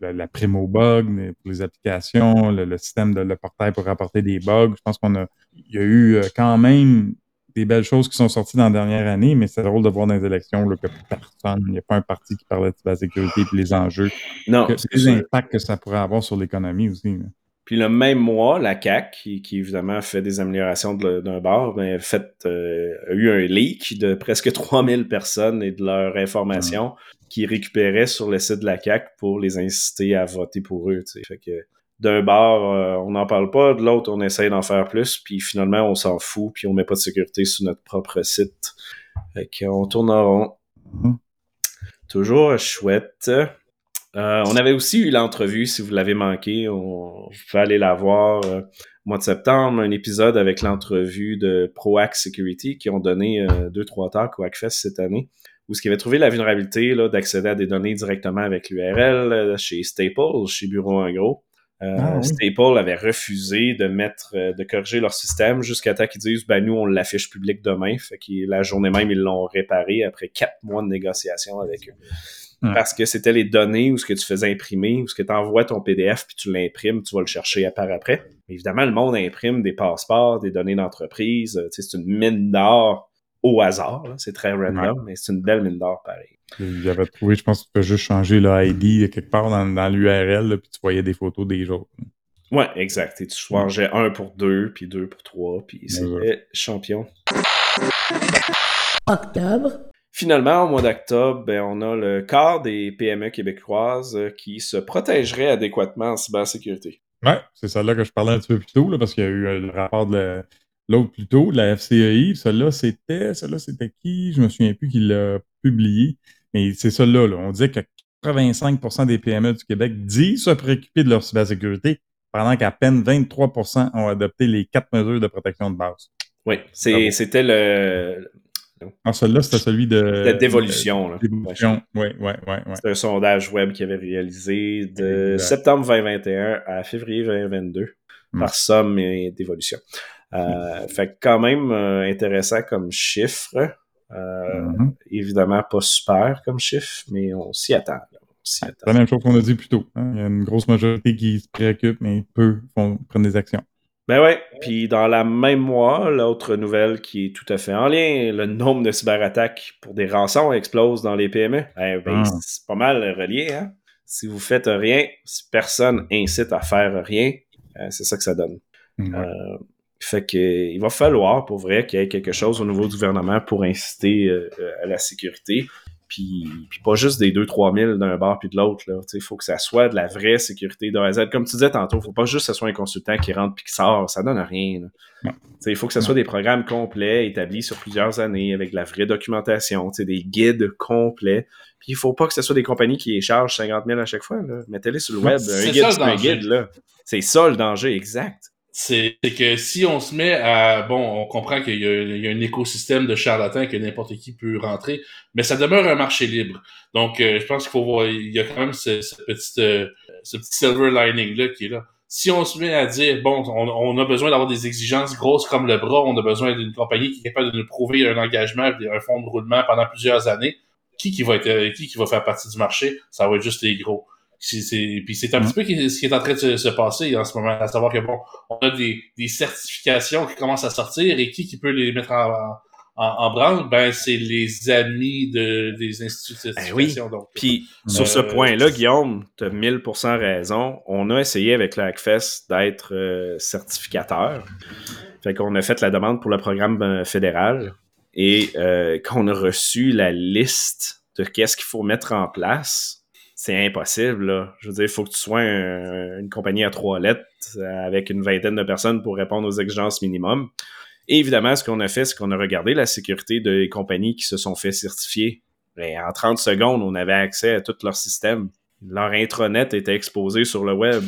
la, la prime aux bugs pour les applications, le, le système de le portail pour rapporter des bugs. Je pense qu'on a, il y a eu euh, quand même des belles choses qui sont sorties dans la dernière année, mais c'est drôle de voir dans les élections là, que personne, il n'y a pas un parti qui parlait de cybersécurité et les enjeux, Non, que, c'est les impacts que ça pourrait avoir sur l'économie aussi. là. Puis le même mois, la CAC, qui, qui évidemment fait des améliorations de- d'un bar, ben, fait, euh, a eu un leak de presque 3000 personnes et de leurs informations qu'ils récupéraient sur le site de la CAC pour les inciter à voter pour eux. tu sais. Fait que d'un bar, euh, on n'en parle pas, de l'autre, on essaye d'en faire plus, puis finalement, on s'en fout, puis on met pas de sécurité sur notre propre site. Fait qu'on tourne en rond. Mhm. Toujours chouette. Euh, on avait aussi eu l'entrevue, si vous l'avez manqué, on, vous pouvez aller la voir euh, au mois de septembre, un épisode avec l'entrevue de ProAct Security qui ont donné deux, trois talks au Hackfest cette année, où ce qui avait trouvé la vulnérabilité d'accéder à des données directement avec l'URL chez Staples, chez Bureau en gros. Euh, Ah, oui. Staples avait refusé de mettre, euh, de corriger leur système jusqu'à temps qu'ils disent, ben nous on l'affiche public demain. Fait que la journée même ils l'ont réparé après quatre mois de négociation avec eux. Parce que c'était les données où ce que tu faisais imprimer, où ce que tu envoies ton PDF puis tu l'imprimes, tu vas le chercher à part après. Évidemment, le monde imprime des passeports, des données d'entreprise. euh, tu sais, C'est une mine d'or au hasard. C'est très random, mais c'est une belle mine d'or pareil. Il avait trouvé, je pense que tu peux juste changer le ID quelque part dans, dans l'URL, puis tu voyais des photos des autres. Ouais, exact. Et tu changeais un pour deux, puis deux pour trois, puis c'était champion. Octobre. Finalement, au mois d'octobre, ben, on a le quart des PME québécoises euh, qui se protégeraient adéquatement en cybersécurité. Ouais, c'est celle-là que je parlais un petit peu plus tôt, là, parce qu'il y a eu euh, le rapport de la- l'autre plus tôt, de la FCEI. Celle-là, c'était. Celle-là, c'était qui? Je me souviens plus qui l'a publié. Mais c'est celle-là, là. On disait que 85% des PME du Québec disent se préoccuper de leur cybersécurité, pendant qu'à peine 23% ont adopté les quatre mesures de protection de base. Oui, Bravo. c'était le. Ah, celui-là, c'était celui de. La dévolution. là. Dévolution, oui, oui, oui. Ouais. C'est un sondage web qui avait réalisé de Exact. septembre 2021 à février 2022 Mm. par somme et d'évolution. Euh, Fait que quand même euh, intéressant comme chiffre. Euh, Mhm. Évidemment pas super comme chiffre, mais on s'y attend. C'est la même chose qu'on a dit plus tôt. hein. Il y a une grosse majorité qui se préoccupe, mais peu font, prennent des actions. Ben ouais, puis dans la même mois, l'autre nouvelle qui est tout à fait en lien, le nombre de cyberattaques pour des rançons explose dans les PME. Eh ben, Ah. c'est pas mal relié, hein? Si vous faites rien, si personne incite à faire rien, c'est ça que ça donne. Fait que il va falloir pour vrai qu'il y ait quelque chose au niveau du gouvernement pour inciter euh, euh, à la sécurité. Puis, puis pas juste des 2-3 000 d'un bar puis de l'autre. Il faut que ça soit de la vraie sécurité de A à Z. Comme tu disais tantôt, faut pas juste que ce soit un consultant qui rentre puis qui sort. Ça donne rien. Il faut que ce soit des programmes complets, établis sur plusieurs années, avec de la vraie documentation, des guides complets. Puis il faut pas que ce soit des compagnies qui les chargent 50 000 à chaque fois. Mettez-les sur le web. Un guide, un guide. là. C'est ça le danger, exact. C'est que si on se met à bon, on comprend qu'il y, a- un écosystème de charlatans que n'importe qui peut rentrer, mais ça demeure un marché libre. Donc, euh, je pense qu'il faut voir, il y a quand même ce, ce petit, euh, ce petit silver lining là qui est là. Si on se met à dire bon, on, a besoin d'avoir des exigences grosses comme le bras, on a besoin d'une compagnie qui est capable de nous prouver un engagement, un fonds de roulement pendant plusieurs années, qui qui va être, qui qui va faire partie du marché? Ça va être juste les gros. Puis c'est un petit peu ce qui est en train de se, se passer en ce moment, à savoir que bon, on a des, des certifications qui commencent à sortir et qui qui peut les mettre en, en, en branle? Ben c'est les amis de, des instituts de Ben oui. certification. donc, Puis euh, sur ce point-là, Guillaume, tu as 1000% raison. On a essayé avec le Hackfest d'être euh, certificateur. Fait qu'on a fait la demande pour le programme euh, fédéral et euh, qu'on a reçu la liste de qu'est-ce qu'il faut mettre en place. C'est impossible, là. Je veux dire, il faut que tu sois un- une compagnie à trois lettres euh, avec une vingtaine de personnes pour répondre aux exigences minimum. Et évidemment, ce qu'on a fait, c'est qu'on a regardé la sécurité des compagnies qui se sont fait certifier. Et en 30 secondes, on avait accès à tout leur système. Leur intranet était exposé sur le web,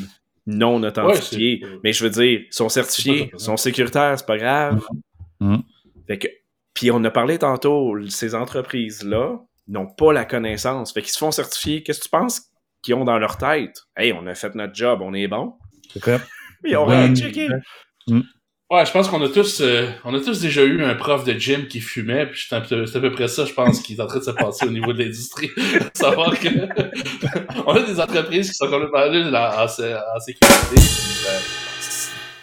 non authentifié. Ouais, Mais je veux dire, ils sont certifiés, ils sont sécuritaires, c'est pas grave. Mhm. Fait que, puis on a parlé tantôt, ces entreprises-là n'ont pas la connaissance. Fait qu'ils se font certifier. Qu'est-ce que tu penses qu'ils ont dans leur tête? Hey, on a fait notre job, on est bon. C'est fait. Ils ont rien checké. Ouais, je pense qu'on a tous, euh, on a tous déjà eu un prof de gym qui fumait, puis c'est un peu- c'est à peu près ça, je pense, qui est en train de se passer au niveau de l'industrie. Savoir que on a des entreprises qui sont complètement nulles en, en, sé- en sécurité. puis, euh,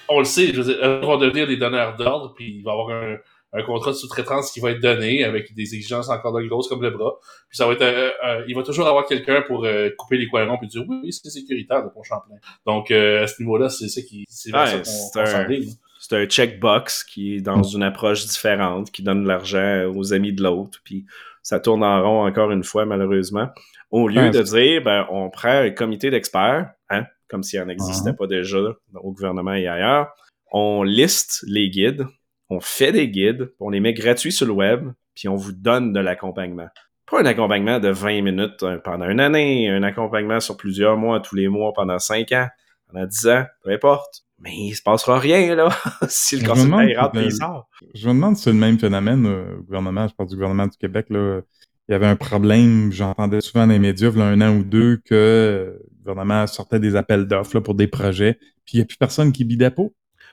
on le sait, je veux dire, elles vont devenir des donneurs d'ordre, puis il va y avoir un, un contrat de sous-traitance qui va être donné avec des exigences encore de grosses comme le bras. Puis ça va être, euh, euh, il va toujours avoir quelqu'un pour euh, couper les coins ronds puis dire oui, oui, c'est sécuritaire de Pont Champlain. Donc euh, à ce niveau-là, c'est ça qui, c'est Ouais, ça qu'on- c'est un- s'enligne. c'est un checkbox qui est dans une approche différente, qui donne de l'argent aux amis de l'autre, puis ça tourne en rond encore une fois, malheureusement. Au lieu de dire, ben, on prend un comité d'experts, hein, comme s'il en existait Mhm. pas déjà au gouvernement et ailleurs, on liste les guides, on fait des guides, on les met gratuits sur le web, puis on vous donne de l'accompagnement. pas un accompagnement de 20 minutes pendant une année, un accompagnement sur plusieurs mois, tous les mois, pendant 5 ans, pendant 10 ans, peu importe. Mais il se passera rien, là, si le consultant il rentre et il sort. Je me demande si c'est le même phénomène euh, au gouvernement. Je parle du gouvernement du Québec. Là. Il y avait un problème, j'entendais souvent dans les médias, il y a un an ou deux, que euh, le gouvernement sortait des appels d'offres là, pour des projets, puis il n'y a plus personne qui bidait.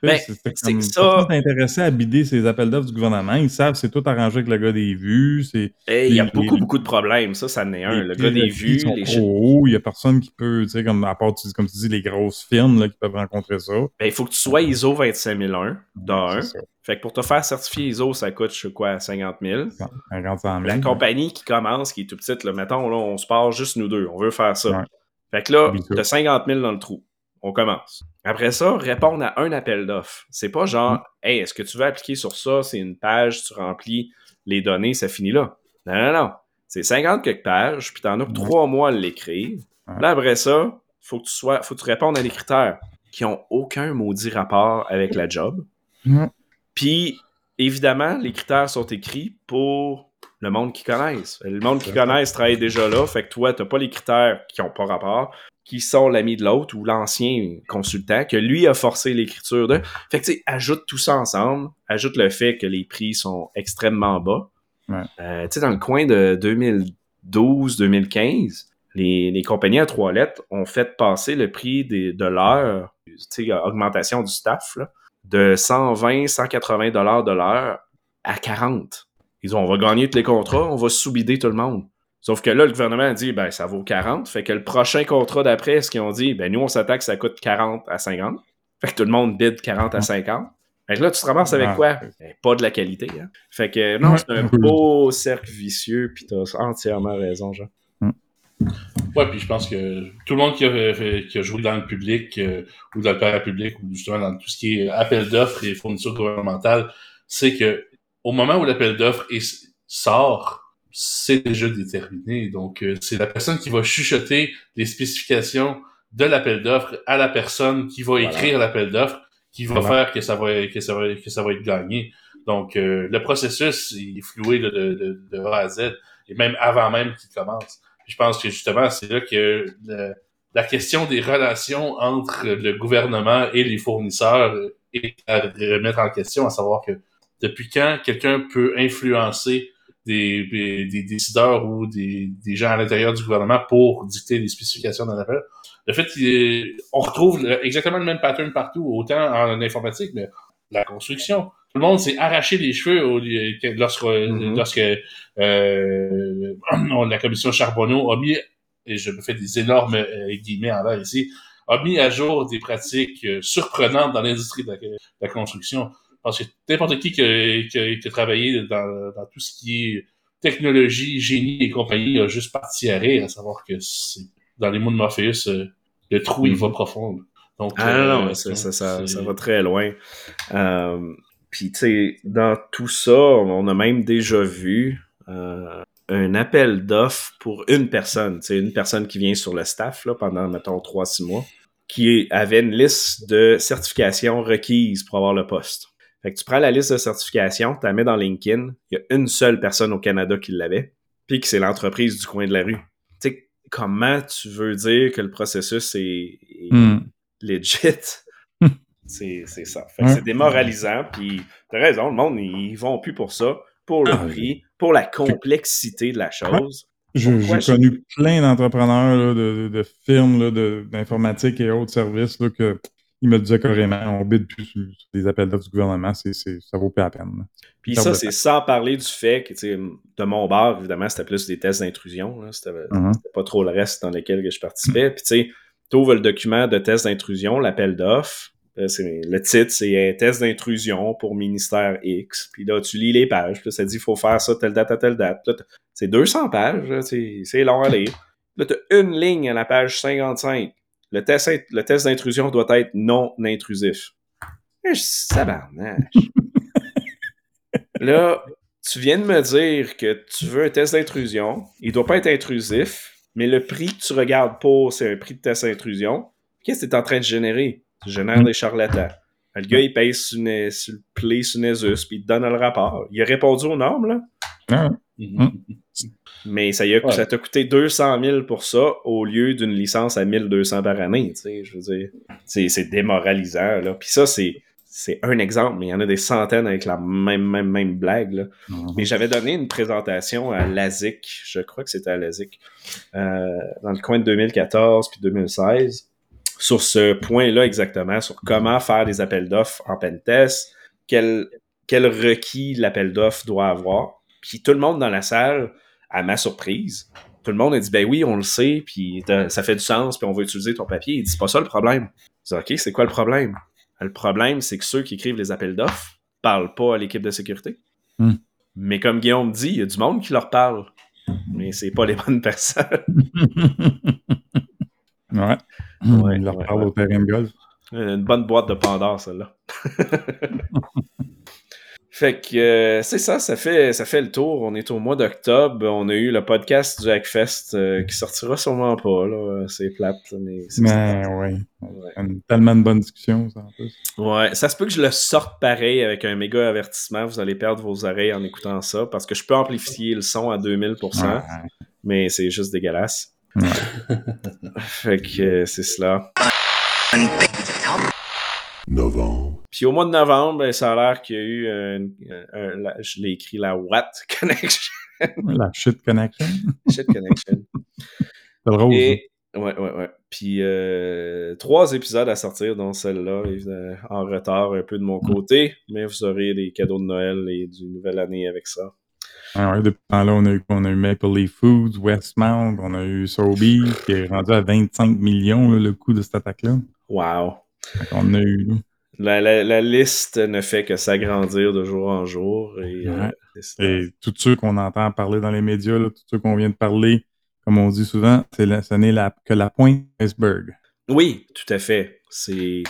Tu Ben, c'est que ça- intéressé à bider ces appels d'offres du gouvernement. Ils savent c'est tout arrangé avec le gars des vues. il y a les- beaucoup, les- beaucoup de problèmes. Ça, ça en est un. les Le gars des vues, sont les trop. Il n'y a personne qui peut, tu sais, comme, à part, tu- comme tu dis, les grosses firmes là, qui peuvent rencontrer ça. Ben, il faut que tu sois ISO 25001 d'un. Fait que pour te faire certifier ISO, ça coûte, je sais quoi, 50 000. 50 000. La compagnie qui commence, qui est tout petite, là, mettons, là, on se part juste nous deux. On veut faire ça. Fait que là, Bisous. t'as 50 000 dans le trou. On commence. Après ça, répondre à un appel d'offres. C'est pas genre, Mm. hey, est-ce que tu veux appliquer sur ça? C'est une page, tu remplis les données, ça finit là. Non, non, non. C'est 50 quelques pages, puis t'en as pour trois mois à l'écrire. Là, après ça, faut que tu sois, faut que tu répondes à des critères qui ont aucun maudit rapport avec la job. Ouais. Puis, évidemment, les critères sont écrits pour le monde qui connaissent. Le monde qui connaissent travaille déjà là, fait que toi, t'as pas les critères qui ont pas rapport, qui sont l'ami de l'autre ou l'ancien consultant, que lui a forcé l'écriture de. Fait que, tu sais, ajoute tout ça ensemble, ajoute le fait que les prix sont extrêmement bas. Ouais. Euh, tu sais, dans le coin de 2012-2015, les, les compagnies à trois lettres ont fait passer le prix des, de l'heure, tu sais, augmentation du staff, là, de 120, 180 dollars de l'heure à 40. Ils ont, on va gagner tous les contrats, on va sous-bider tout le monde. Sauf que là, le gouvernement a dit, ben, ça vaut 40. Fait que le prochain contrat d'après, ce qu'ils ont dit, ben, nous, on s'attend que ça coûte 40 à 50. Fait que tout le monde bide 40 à 50. Fait que là, tu te ramasses avec quoi? Ben, pas de la qualité, hein. Fait que, non, c'est un beau cercle vicieux, pis t'as entièrement raison, Jean. Ouais, puis je pense que tout le monde qui a, fait- qui a joué dans le public euh, ou dans le parapublic ou justement dans tout ce qui est appel d'offres et fournitures gouvernementales, c'est que au moment où l'appel d'offres sort, c'est déjà déterminé. Donc, euh, c'est la personne qui va chuchoter les spécifications de l'appel d'offres à la personne qui va Voilà. écrire l'appel d'offres qui va Voilà. faire que ça va que ça va que ça va être gagné. Donc, euh, le processus il est floué de, de, A à Z et même avant même qu'il commence. Puis je pense que justement, c'est là que le- la question des relations entre le gouvernement et les fournisseurs est à remettre en question, à savoir que depuis quand quelqu'un peut influencer des, des, des décideurs ou des, des gens à l'intérieur du gouvernement pour dicter les spécifications d'un appel. Le fait qu'on retrouve exactement le même pattern partout, autant en informatique, mais la construction. Tout le monde s'est arraché les cheveux au lieu que- lorsque, lorsque euh, la commission Charbonneau a mis, et je me fais des énormes euh, guillemets en l'air ici, a mis à jour des pratiques euh, surprenantes dans l'industrie de la, de la construction. Parce que n'importe qui qui a, qui a- qui a travaillé dans, dans tout ce qui est technologie, génie et compagnie a juste parti à rire, à savoir que c'est dans les mots de Morpheus, euh, le trou il Mhm. va profond. Donc, Ah euh, non, non, ça, ça, ça, ça va très loin. Euh, Puis, tu sais, dans tout ça, on a même déjà vu euh, un appel d'offres pour une personne, tu sais, une personne qui vient sur le staff là, pendant, mettons, 3-6 mois, qui avait une liste de certifications requises pour avoir le poste. Fait que tu prends la liste de certifications, tu la mets dans LinkedIn, il y a une seule personne au Canada qui l'avait, puis que c'est l'entreprise du coin de la rue. Tu sais, comment tu veux dire que le processus est, est Hmm. legit? c'est c'est ça. Fait que Ouais. c'est démoralisant, puis t'as raison, le monde, ils vont plus pour ça, pour le Ah, prix, pour la complexité de la chose. J'ai connu plein d'entrepreneurs, de, de, de firmes d'informatique et autres services là, que ils me disaient carrément on bide plus sur, sur des appels d'offres du gouvernement, c'est, ça vaut pas la peine. Puis ça, c'est sans parler du fait que, tu sais, de mon bar, évidemment, c'était plus des tests d'intrusion. là. C'était pas trop le reste dans lequel que je participais. Puis, tu sais, t'ouvres le document de test d'intrusion, l'appel d'offres. Le titre, c'est un test d'intrusion pour ministère X. Puis là, tu lis les pages. Puis là, ça dit il faut faire ça telle date à telle date. C'est 200 pages. c'est long à lire. Là, tu as une ligne à la page 55. Le test, le test d'intrusion doit être non intrusif. Dis, tabarnak. Là, tu viens de me dire que tu veux un test d'intrusion. Il doit pas être intrusif, mais le prix que tu regardes pour, c'est un prix de test d'intrusion. Qu'est-ce que tu es en train de générer? Tu génères des charlatans. Le gars, il paye sur, une- sur le play sur Nesus, puis il te donne le rapport. Il a répondu aux normes, là. Ah, Mhm. Mais ça y a, Ouais. ça t'a coûté 200 000 pour ça au lieu d'une licence à 1200 par année. Tu sais, je veux dire, c'est, démoralisant. Là. Puis ça, c'est, c'est un exemple, mais il y en a des centaines avec la même, même, même blague. Là. Mais j'avais donné une présentation à l'ASIC, je crois que c'était à l'ASIC, euh, dans le coin de 2014 puis 2016, sur ce point-là exactement, sur comment faire des appels d'offres en pentest, quel, quel requis l'appel d'offres doit avoir. Puis tout le monde dans la salle, à ma surprise, tout le monde a dit ben oui, on le sait, puis ça fait du sens, puis on va utiliser ton papier. Il dit c'est pas ça le problème. Je dis ok, c'est quoi le problème? Le problème, c'est que ceux qui écrivent les appels d'offres parlent pas à l'équipe de sécurité. Hmm. Mais comme Guillaume dit, il y a du monde qui leur parle. Mais c'est pas les bonnes personnes. Ouais. Ouais, Il leur ouais, parle ouais. au terrain de golf. Une bonne boîte de Pandore, celle-là. fait que euh, c'est ça, ça fait, ça fait le tour. On est au mois d'octobre. On a eu le podcast du Hackfest euh, qui sortira sûrement pas. Là. C'est plate, là, mais c'est Mais ouais. Une- tellement de bonnes discussions, ça, en plus. Ouais, ça se peut que je le sorte pareil avec un méga avertissement. Vous allez perdre vos oreilles en écoutant ça parce que je peux amplifier le son à 2000%, Ouais. mais c'est juste dégueulasse. fait que euh, c'est cela. Novembre. Puis au mois de novembre, ben, ça a l'air qu'il y a eu un, un- la- je l'ai écrit la Watt Connection. La shit connection. Shit Connection. C'est le rose. Et, ouais, ouais, ouais. Puis euh, trois épisodes à sortir, dont celle-là, évidemment, en retard un peu de mon côté, mais vous aurez des cadeaux de Noël et du Nouvelle Année avec ça. Ah ouais, depuis temps-là, on a eu, on a eu Maple Leaf Foods, Westmount, on a eu Sobeys, qui est rendu à 25 millions, là, le coût de cette attaque-là. Wow. On a eu, là. La, la, la liste ne fait que s'agrandir de jour en jour. Et, euh, Ouais. Et tous ceux qu'on entend parler dans les médias, là, tous ceux qu'on vient de parler, comme on dit souvent, c'est la- ce n'est que la pointe de l'iceberg. Oui, tout à fait. C'est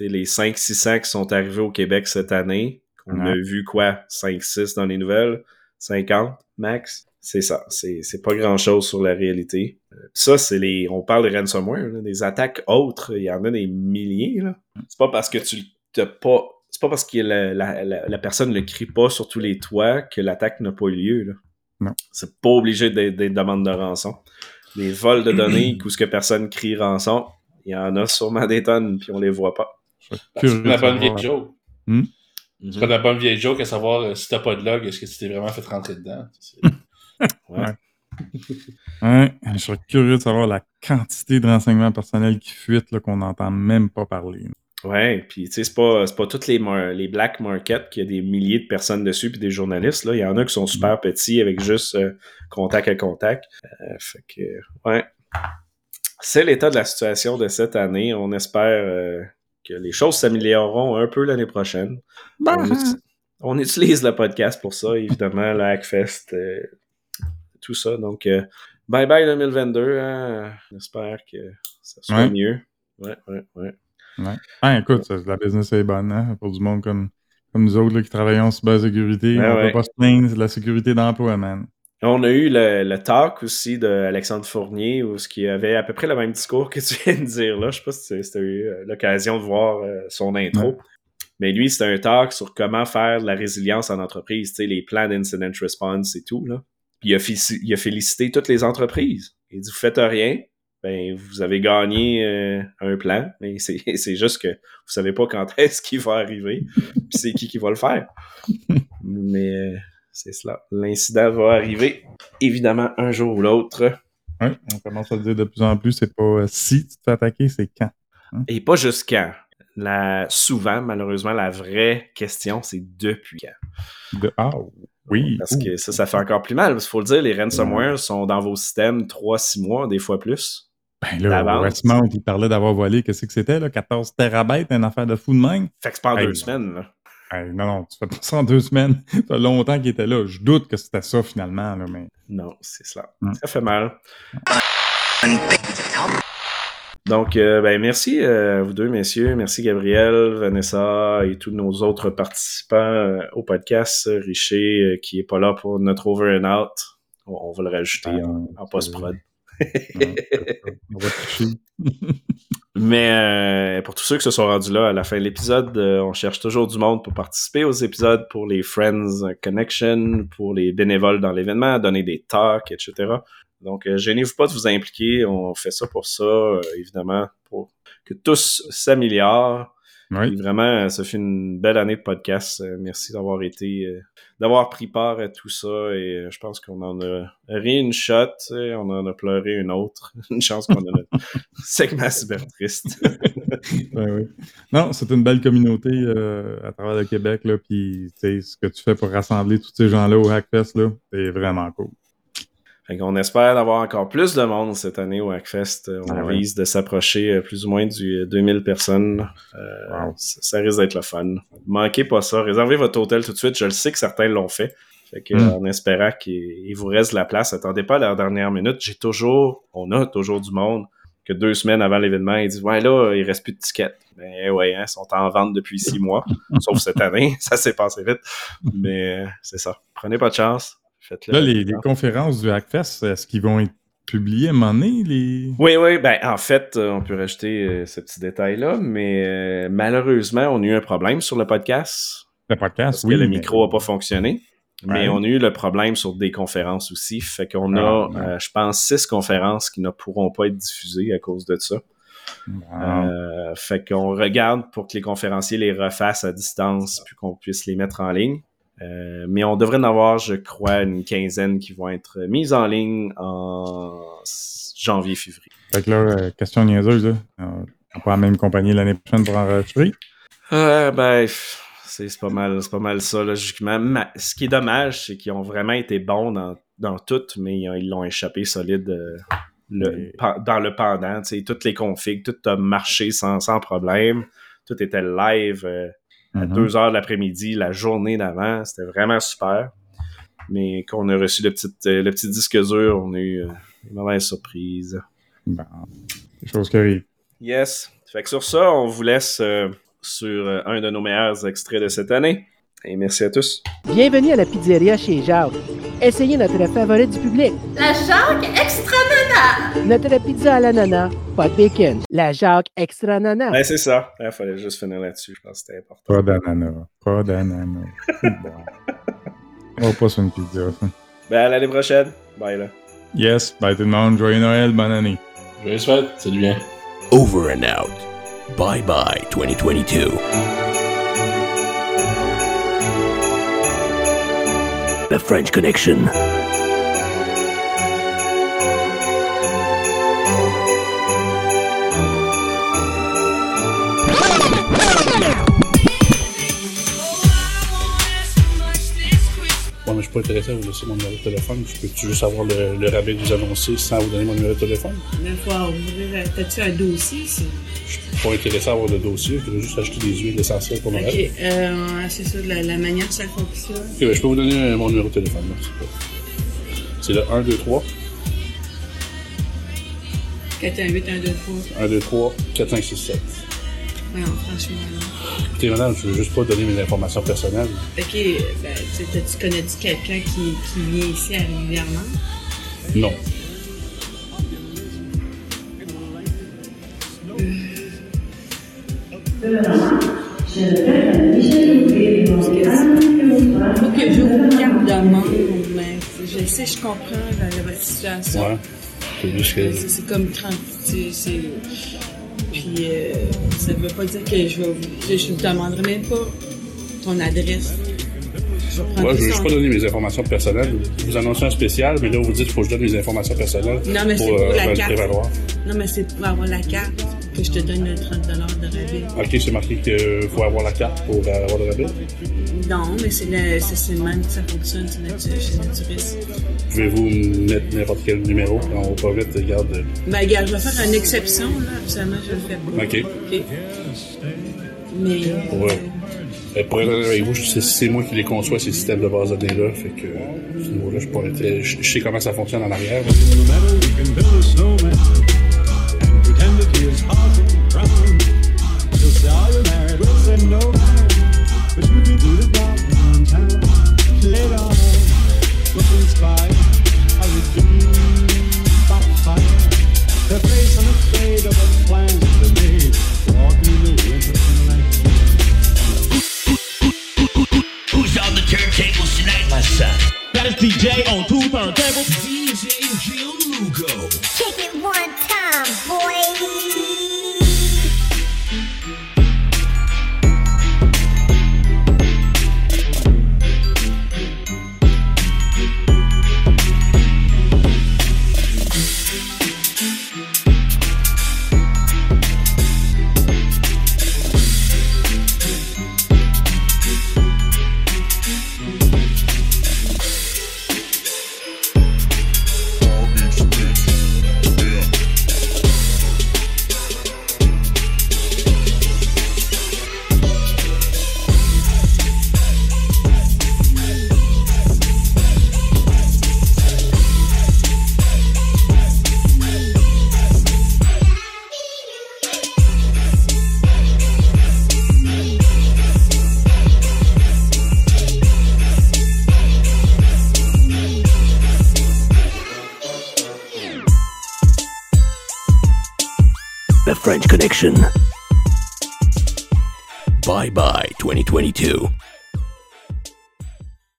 les 5-600 qui sont arrivés au Québec cette année. On a vu quoi? 5-6 dans les nouvelles? 50 max? C'est ça. C'est pas grand-chose sur la réalité. Euh, Ça, c'est les... On parle de ransomware, là, des attaques autres. Il y en a des milliers. là. C'est pas parce que tu t'as pas... C'est pas parce que la, la, la, la personne ne crie pas sur tous les toits que l'attaque n'a pas eu lieu. Là. Non. C'est pas obligé d'être des demandes de rançon. Des vols de données où ce que personne crie rançon, il y en a sûrement des tonnes, puis on les voit pas. C'est la bonne vieille joke. Hmm? C'est pas la bonne vieille joke à savoir euh, si t'as pas de log, est-ce que tu t'es vraiment fait rentrer dedans? Ouais. Ouais, je serais curieux de savoir la quantité de renseignements personnels qui fuitent, là, qu'on n'entend même pas parler. Ouais, puis tu sais, c'est pas, c'est pas toutes les, les black markets qu'il y a des milliers de personnes dessus, puis des journalistes. Là. Il y en a qui sont super petits avec juste euh, contact à contact. Euh, fait que, ouais. C'est l'état de la situation de cette année. On espère euh, que les choses s'amélioreront un peu l'année prochaine. On, uti- on utilise le podcast pour ça, évidemment, le Hackfest, tout ça. Donc, euh, bye bye 2022. Hein. J'espère que ça soit Ouais. mieux. Ouais, ouais, ouais. Ouais. Ah, écoute, ça, la business est bonne, hein, pour du monde comme, comme nous autres là, qui travaillons en cybersécurité. Ouais, on ouais. peut pas se plaindre, c'est de la sécurité d'emploi, man. On a eu le, le talk aussi d'Alexandre Fournier, où ce qui avait à peu près le même discours que tu viens de dire là. Je sais pas si tu as eu euh, l'occasion de voir euh, son intro. Ouais. Mais lui, c'était un talk sur comment faire de la résilience en entreprise, tu sais, les plans d'incident response et tout. Là. Puis il a, félici- il a félicité toutes les entreprises. Il dit Vous faites rien, ben vous avez gagné euh, un plan, mais c'est juste que vous savez pas quand est-ce qu'il va arriver, puis c'est qui qui va le faire. Mais euh, c'est cela. L'incident va arriver, évidemment, un jour ou l'autre. Ouais, on commence à le dire de plus en plus, c'est pas euh, si tu te fais attaquer, c'est quand. Et pas juste quand. La, souvent, malheureusement, la vraie question, c'est depuis quand. De, ah, oui. Parce que ça, ça fait encore plus mal. Parce qu'il faut le dire, les ransomware sont dans vos systèmes 3-6 mois, des fois plus. Ben là. Westmount, il parlait d'avoir volé, qu'est-ce que c'était, là? 14 terabytes, une affaire de fou de même? Fait que c'est pas en Hey, deux semaines. Là. Hey, non, non, tu fais pas ça en deux semaines. Ça fait longtemps qu'il était là. Je doute que c'était ça, finalement, là, mais... Non, c'est cela. Mm. Ça fait mal. Donc, euh, ben, merci euh, à vous deux, messieurs. Merci Gabriel, Vanessa et tous nos autres participants euh, au podcast. Richer, euh, qui est pas là pour notre over and out. On, on va le rajouter en, en post-prod. Mais euh, pour tous ceux qui se sont rendus là à la fin de l'épisode, euh, on cherche toujours du monde pour participer aux épisodes, pour les Friends Connection, pour les bénévoles dans l'événement, donner des talks, etc. Donc, euh, gênez-vous pas de vous impliquer. On fait ça pour ça, évidemment, pour que tous s'améliorent. Vraiment, ça fait une belle année de podcast. Euh, merci d'avoir été, euh, d'avoir pris part à tout ça. Et euh, je pense qu'on en a ri une shot, on en a pleuré une autre. une chance qu'on a notre segment super triste. Ben oui. Non, c'est une belle communauté euh, à travers le Québec. Là, puis, ce que tu fais pour rassembler tous ces gens-là au Hackfest, c'est vraiment cool. Fait qu'on espère d'avoir encore plus de monde cette année au Hackfest. Euh, On Ah ouais. vise de s'approcher euh, plus ou moins du euh, 2000 personnes. Euh, ça, ça risque d'être le fun. Manquez pas ça. Réservez votre hôtel tout de suite. Je le sais que certains l'ont fait. Fait que, Mm. euh, en espérant qu'il il vous reste de la place, attendez pas à la dernière minute. J'ai toujours, on a toujours du monde que deux semaines avant l'événement, ils disent Ouais, là, il reste plus de tickets. Mais ouais, hein, ils sont en vente depuis six mois. Sauf cette année. Ça s'est passé vite. Mais euh, c'est ça. Prenez pas de chance. Faites-le. Là, les, les conférences du Hackfest, est-ce qu'ils vont être publiées à un moment donné? Les... Oui, oui, ben en fait, euh, on peut rajouter euh, ce petit détail-là, mais euh, malheureusement, on a eu un problème sur le podcast. Le podcast, Parce oui. que le mais- micro n'a pas fonctionné. Mais Ouais. on a eu le problème sur des conférences aussi. Fait qu'on a, Ah, euh, je pense, six conférences qui ne pourront pas être diffusées à cause de ça. Euh, fait qu'on regarde pour que les conférenciers les refassent à distance puis qu'on puisse les mettre en ligne. Euh, mais on devrait en avoir, je crois, une quinzaine qui vont être mises en ligne en janvier-février. Fait que là, euh, question niaiseuse, là. Euh, on pas la même compagnie l'année prochaine pour enregistrer. Euh, ben, c'est pas mal, c'est pas mal ça, logiquement. Ma- ce qui est dommage, c'est qu'ils ont vraiment été bons dans, dans tout, mais ils ont- ils l'ont échappé solide euh, le- dans le pendant. Toutes les configs, tout a marché sans, sans problème. Tout était live à Mhm. 2 heures de l'après-midi, la journée d'avant. C'était vraiment super. Mais quand on a reçu le petit, euh, le petit disque dur, on a eu euh, une mauvaise surprise. Bon, des choses qui arrivent. Yes. Fait que sur ça, on vous laisse euh, sur un de nos meilleurs extraits de cette année. Et merci à tous. Bienvenue à la pizzeria chez Jacques. Essayez notre favori du public. La Jacques Extra Nana! Notre pizza à l'ananas, pas de bacon. La Jacques Extra Nana. Ben, c'est ça. Il fallait juste finir là-dessus. Je pense que c'était important. Pas d'ananas. Pas d'ananas. bon. On va pas sur une pizza. Ben, à l'année prochaine. Bye, là. Yes, bye tout le monde. Joyeux Noël, bonne année. Joyeuses fêtes, salut bien. Over and out. Bye bye 2022. The French Connection. Suis pas intéressé à vous laisser mon numéro de téléphone. Je peux-tu juste avoir le, le rabais que vous annoncez sans vous donner mon numéro de téléphone? Mais faut ouvrir. T'as-tu un dossier ici? Je suis pas intéressé à avoir le dossier. Je voudrais juste acheter des huiles essentielles pour Noël. Ok, euh, c'est ça, la, la manière que ça fonctionne. Ok, ben, je peux vous donner euh, mon numéro de téléphone. c'est le 1, 2, 3. 418 123. 1, 2, 3, 4, 5, 6, 7. Voyons, franchement. là. Écoutez, madame, je veux juste pas donner mes informations personnelles. Ok, ben, tu connais-tu quelqu'un qui, qui vient ici régulièrement? Non. Faut que j'ouvre une carte de mais je sais, je comprends la, la- votre situation. Ouais. C'est juste que. C'est comme 30. c'est- c'est- Puis euh, ça veut pas dire que je vais vous. Je, je vous demanderai même pas ton adresse. Je Ouais, je veux juste ça pas donner mes informations personnelles. Vous annoncez un spécial, mais là, vous dites qu'il faut que je donne mes informations personnelles Non, mais pour, pour euh, la carte. prévaloir. Non, mais c'est pour avoir la carte que je te donne le 30 de rabais. Ok, c'est marqué qu'il faut avoir la carte pour euh, avoir le rabais. Non, mais c'est le, c'est c'est même que ça fonctionne chez Natu- chez Naturis. Pouvez-vous me mettre n'importe quel numéro? On va pas vite, regarde. Ben, regarde, je vais faire une exception, là. Absolument, je le fais pas. Ok. OK. Mais. Pour, euh, euh, pour être avec vous, c'est- c'est moi qui les conçois, ces systèmes de base de données-là. Fait que, euh, à ce niveau-là, je, pourrais être- je, je sais comment ça fonctionne en arrière.